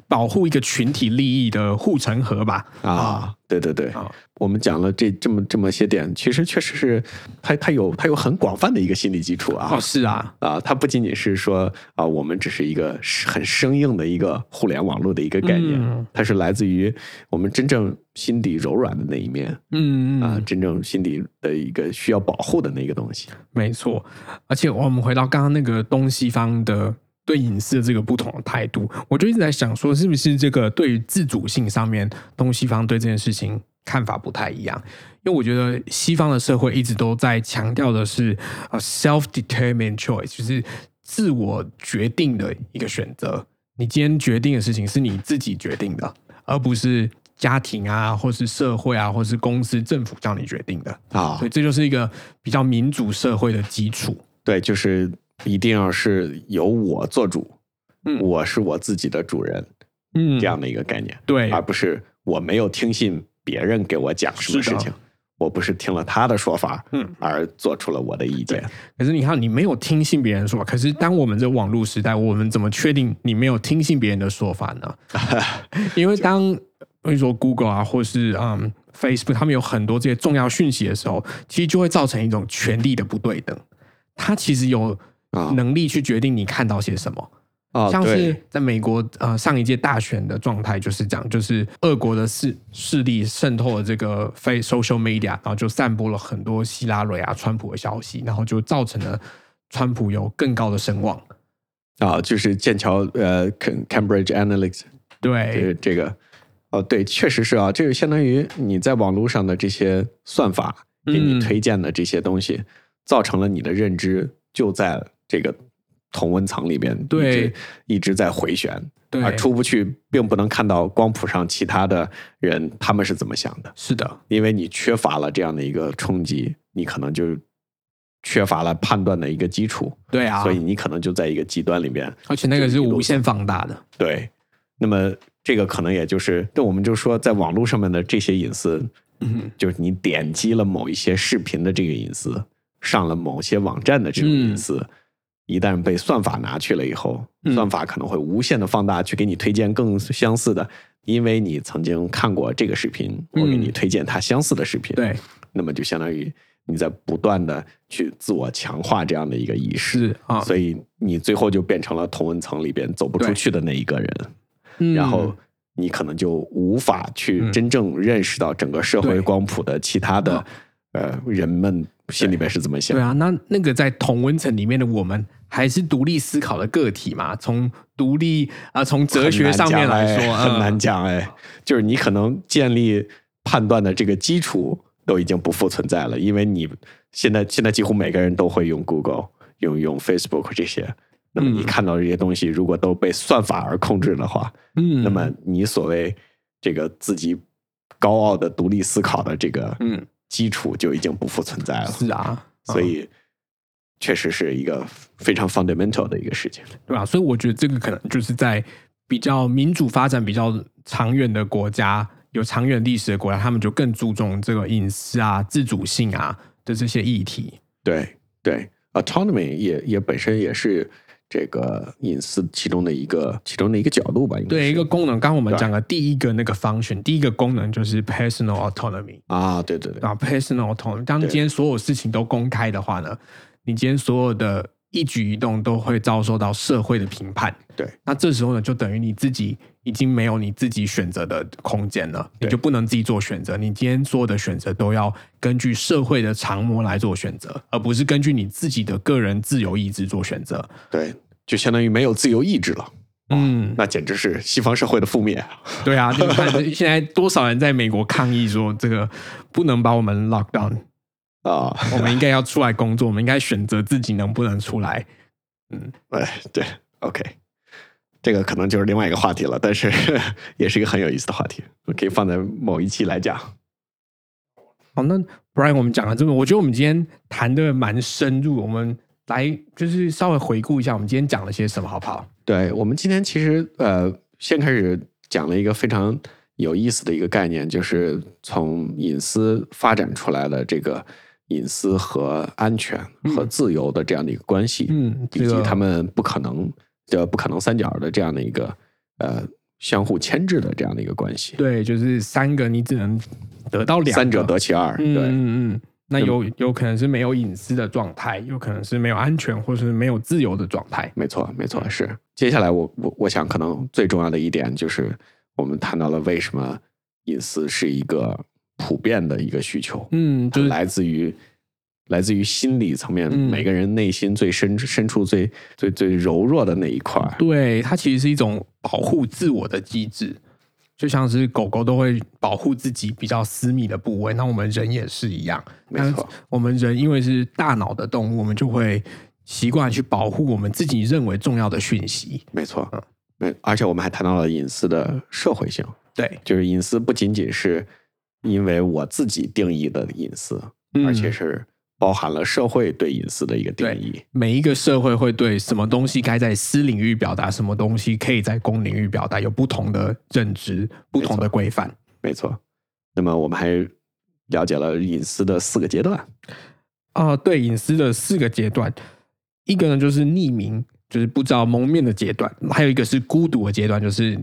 保护一个群体利益的护城河吧？啊，对对对，啊我们讲了这这么这么些点，其实确实是它它有它有很广泛的一个心理基础啊。哦，是啊，啊，它不仅仅是说啊，我们只是一个很生硬的一个互联网络的一个概念，嗯它是来自于我们真正心底柔软的那一面啊，嗯啊，真正心底的一个需要保护的那个东西。没错。而且我们回到刚刚那个东西方的。对隐私的这个不同的态度，我就一直在想说，是不是这个对于自主性上面，东西方对这件事情看法不太一样？因为我觉得西方的社会一直都在强调的是啊 self-determined choice，就是自我决定的一个选择。你今天决定的事情是你自己决定的，而不是家庭啊，或是社会啊，或是公司、政府叫你决定的。啊所以，这就是一个比较民主社会的基础。对，就是一定要是由我做主，嗯我是我自己的主人嗯，这样的一个概念，对，而不是我没有听信别人给我讲什么事情，我不是听了他的说法，嗯而做出了我的意见。可是你看，你没有听信别人说法。可是当我们这网络时代，我们怎么确定你没有听信别人的说法呢？因为当比如说 Google 啊，或是嗯 Facebook，他们有很多这些重要讯息的时候，其实就会造成一种权力的不对等。他其实有啊能力去决定你看到些什么，啊，像是在美国呃上一届大选的状态就是这样，就是俄国的势势力渗透了这个非 social media，然后就散播了很多希拉蕊啊、川普的消息，然后就造成了川普有更高的声望。啊，就是剑桥呃 Cam- Cambridge Analytics 对。这这个，哦，对，确实是啊，这个相当于你在网络上的这些算法给你嗯。推荐的这些东西，造成了你的认知就在这个同温层里边，对一直在回旋，对，而出不去，并不能看到光谱上其他的人他们是怎么想的，是的，因为你缺乏了这样的一个冲击，你可能就缺乏了判断的一个基础，对啊，所以你可能就在一个极端里面。而且那个是无限放大的。对，那么这个可能也就是，那我们就说，在网络上面的这些隐私，嗯，就是你点击了某一些视频的这个隐私，上了某些网站的这种隐私，一旦被算法拿去了以后，嗯。算法可能会无限的放大，去给你推荐更相似的，因为你曾经看过这个视频，我给你嗯。推荐它相似的视频。对，那么就相当于你在不断的去自我强化这样的一个意识。啊，所以你最后就变成了同文层里边走不出去的那一个人，嗯。然后你可能就无法去嗯。真正认识到整个社会光谱的其他的呃人们心里面是怎么想对。啊，那那个在同温层里面的我们，还是独立思考的个体嘛？从独立啊、从哲学上面来说，很难嗯讲哎，就是你可能建立判断的这个基础都已经不复存在了，因为你现在现在几乎每个人都会用 Google、用用 Facebook 这些。那么你嗯看到这些东西，如果都被算法而控制的话，嗯，那么你所谓这个自己高傲的独立思考的这个嗯基础就已经不复存在了。是啊，所以确实是一个非常 fundamental 的一个事情。对吧、所以我觉得这个可能就是在比较民主发展比较长远的国家，有长远历史的国家，他们就更注重这个隐私啊、自主性啊的这些议题。对对，autonomy 也也本身也是这个隐私其中的一个其中的一个角度吧。应该对一个功能，刚刚我们讲的第一个那个 function，第一个功能就是 personal autonomy。啊，对对对，啊，personal autonomy。当今天所有事情都公开的话呢，你今天所有的一举一动都会遭受到社会的评判。对，那这时候呢，就等于你自己已经没有你自己选择的空间了，对你就不能自己做选择。你今天所有的选择都要根据社会的常模来做选择，而不是根据你自己的个人自由意志做选择。对，就相当于没有自由意志了。嗯，那简直是西方社会的覆灭啊！对啊，你看 现在多少人在美国抗议说，这个不能把我们 lock down，啊，我们应该要出来工作，我们应该选择自己能不能出来。哎，对，OK，这个可能就是另外一个话题了，但是 也是一个很有意思的话题，可以放在某一期来讲。好，那 Brian，我们讲了这么，我觉得我们今天谈的蛮深入，我们来就是稍微回顾一下我们今天讲了些什么，好不好？对我们今天其实呃，先开始讲了一个非常有意思的一个概念，就是从隐私发展出来的这个隐私和安全和自由的这样的一个关系，嗯，以及他们不可能的不可能三角的这样的一个呃相互牵制的这样的一个关系。对，就是三个你只能得到两，三者得其二，嗯对，嗯嗯，那有有可能是没有隐私的状态，有可能是没有安全或是没有自由的状态。没错，没错，是。接下来我我我想可能最重要的一点就是我们谈到了为什么隐私是一个普遍的一个需求，嗯，就是来自于来自于心理层面，嗯。每个人内心最深深处最最最柔弱的那一块。对，它其实是一种保护自我的机制，就像是狗狗都会保护自己比较私密的部位，那我们人也是一样。没错，我们人因为是大脑的动物，我们就会习惯去保护我们自己认为重要的讯息。没错。嗯，而且我们还谈到了隐私的社会性，对，就是隐私不仅仅是因为我自己定义的隐私，嗯而且是包含了社会对隐私的一个定对义。每一个社会会对什么东西该在私领域表达，什么东西可以在公领域表达，有不同的认知、不同的规范。没错。那么我们还了解了隐私的四个阶段。啊、对隐私的四个阶段，一个呢就是匿名，就是不知道蒙面的阶段；还有一个是孤独的阶段，就是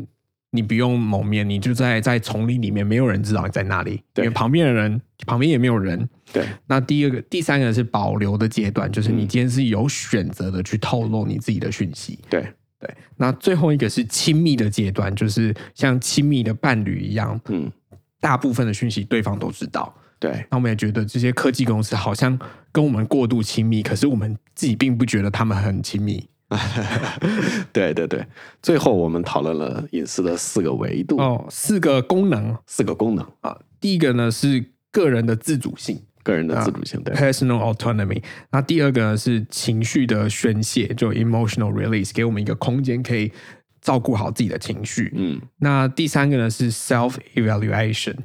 你不用蒙面，你就在在丛林里面，没有人知道你在哪里，因对为旁边的人旁边也没有人。对，那第二个、第三个是保留的阶段，就是你嗯今天是有选择的去透露你自己的讯息。对，对，那最后一个是亲密的阶段，就是像亲密的伴侣一样，嗯，大部分的讯息对方都知道。对，那我们也觉得这些科技公司好像跟我们过度亲密，可是我们自己并不觉得他们很亲密。对对对。最后我们讨论了隐私的四个维度，哦，四个功能。四个功能，啊，第一个呢是个人的自主性。个人的自主性，对，（personal autonomy），那第二个呢是情绪的宣泄，就 emotional release，给我们一个空间可以照顾好自己的情绪。嗯。那第三个呢是 self evaluation，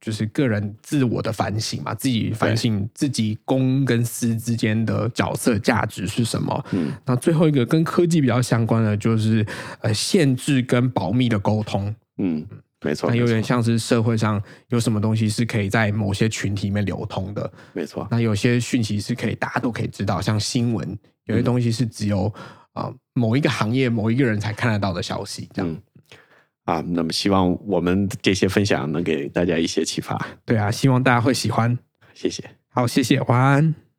就是个人自我的反省嘛，自己反省自己公跟私之间的角色价值是什么。嗯，那最后一个跟科技比较相关的，就是呃限制跟保密的沟通。嗯，没错，那有点像是社会上有什么东西是可以在某些群体里面流通的，没错，那有些讯息是可以大家都可以知道，像新闻，有些东西是只有啊、呃某一个行业某一个人才看得到的消息，这样。嗯啊，那么希望我们这些分享能给大家一些启发，对啊，希望大家会喜欢。谢谢。好，谢谢，晚安。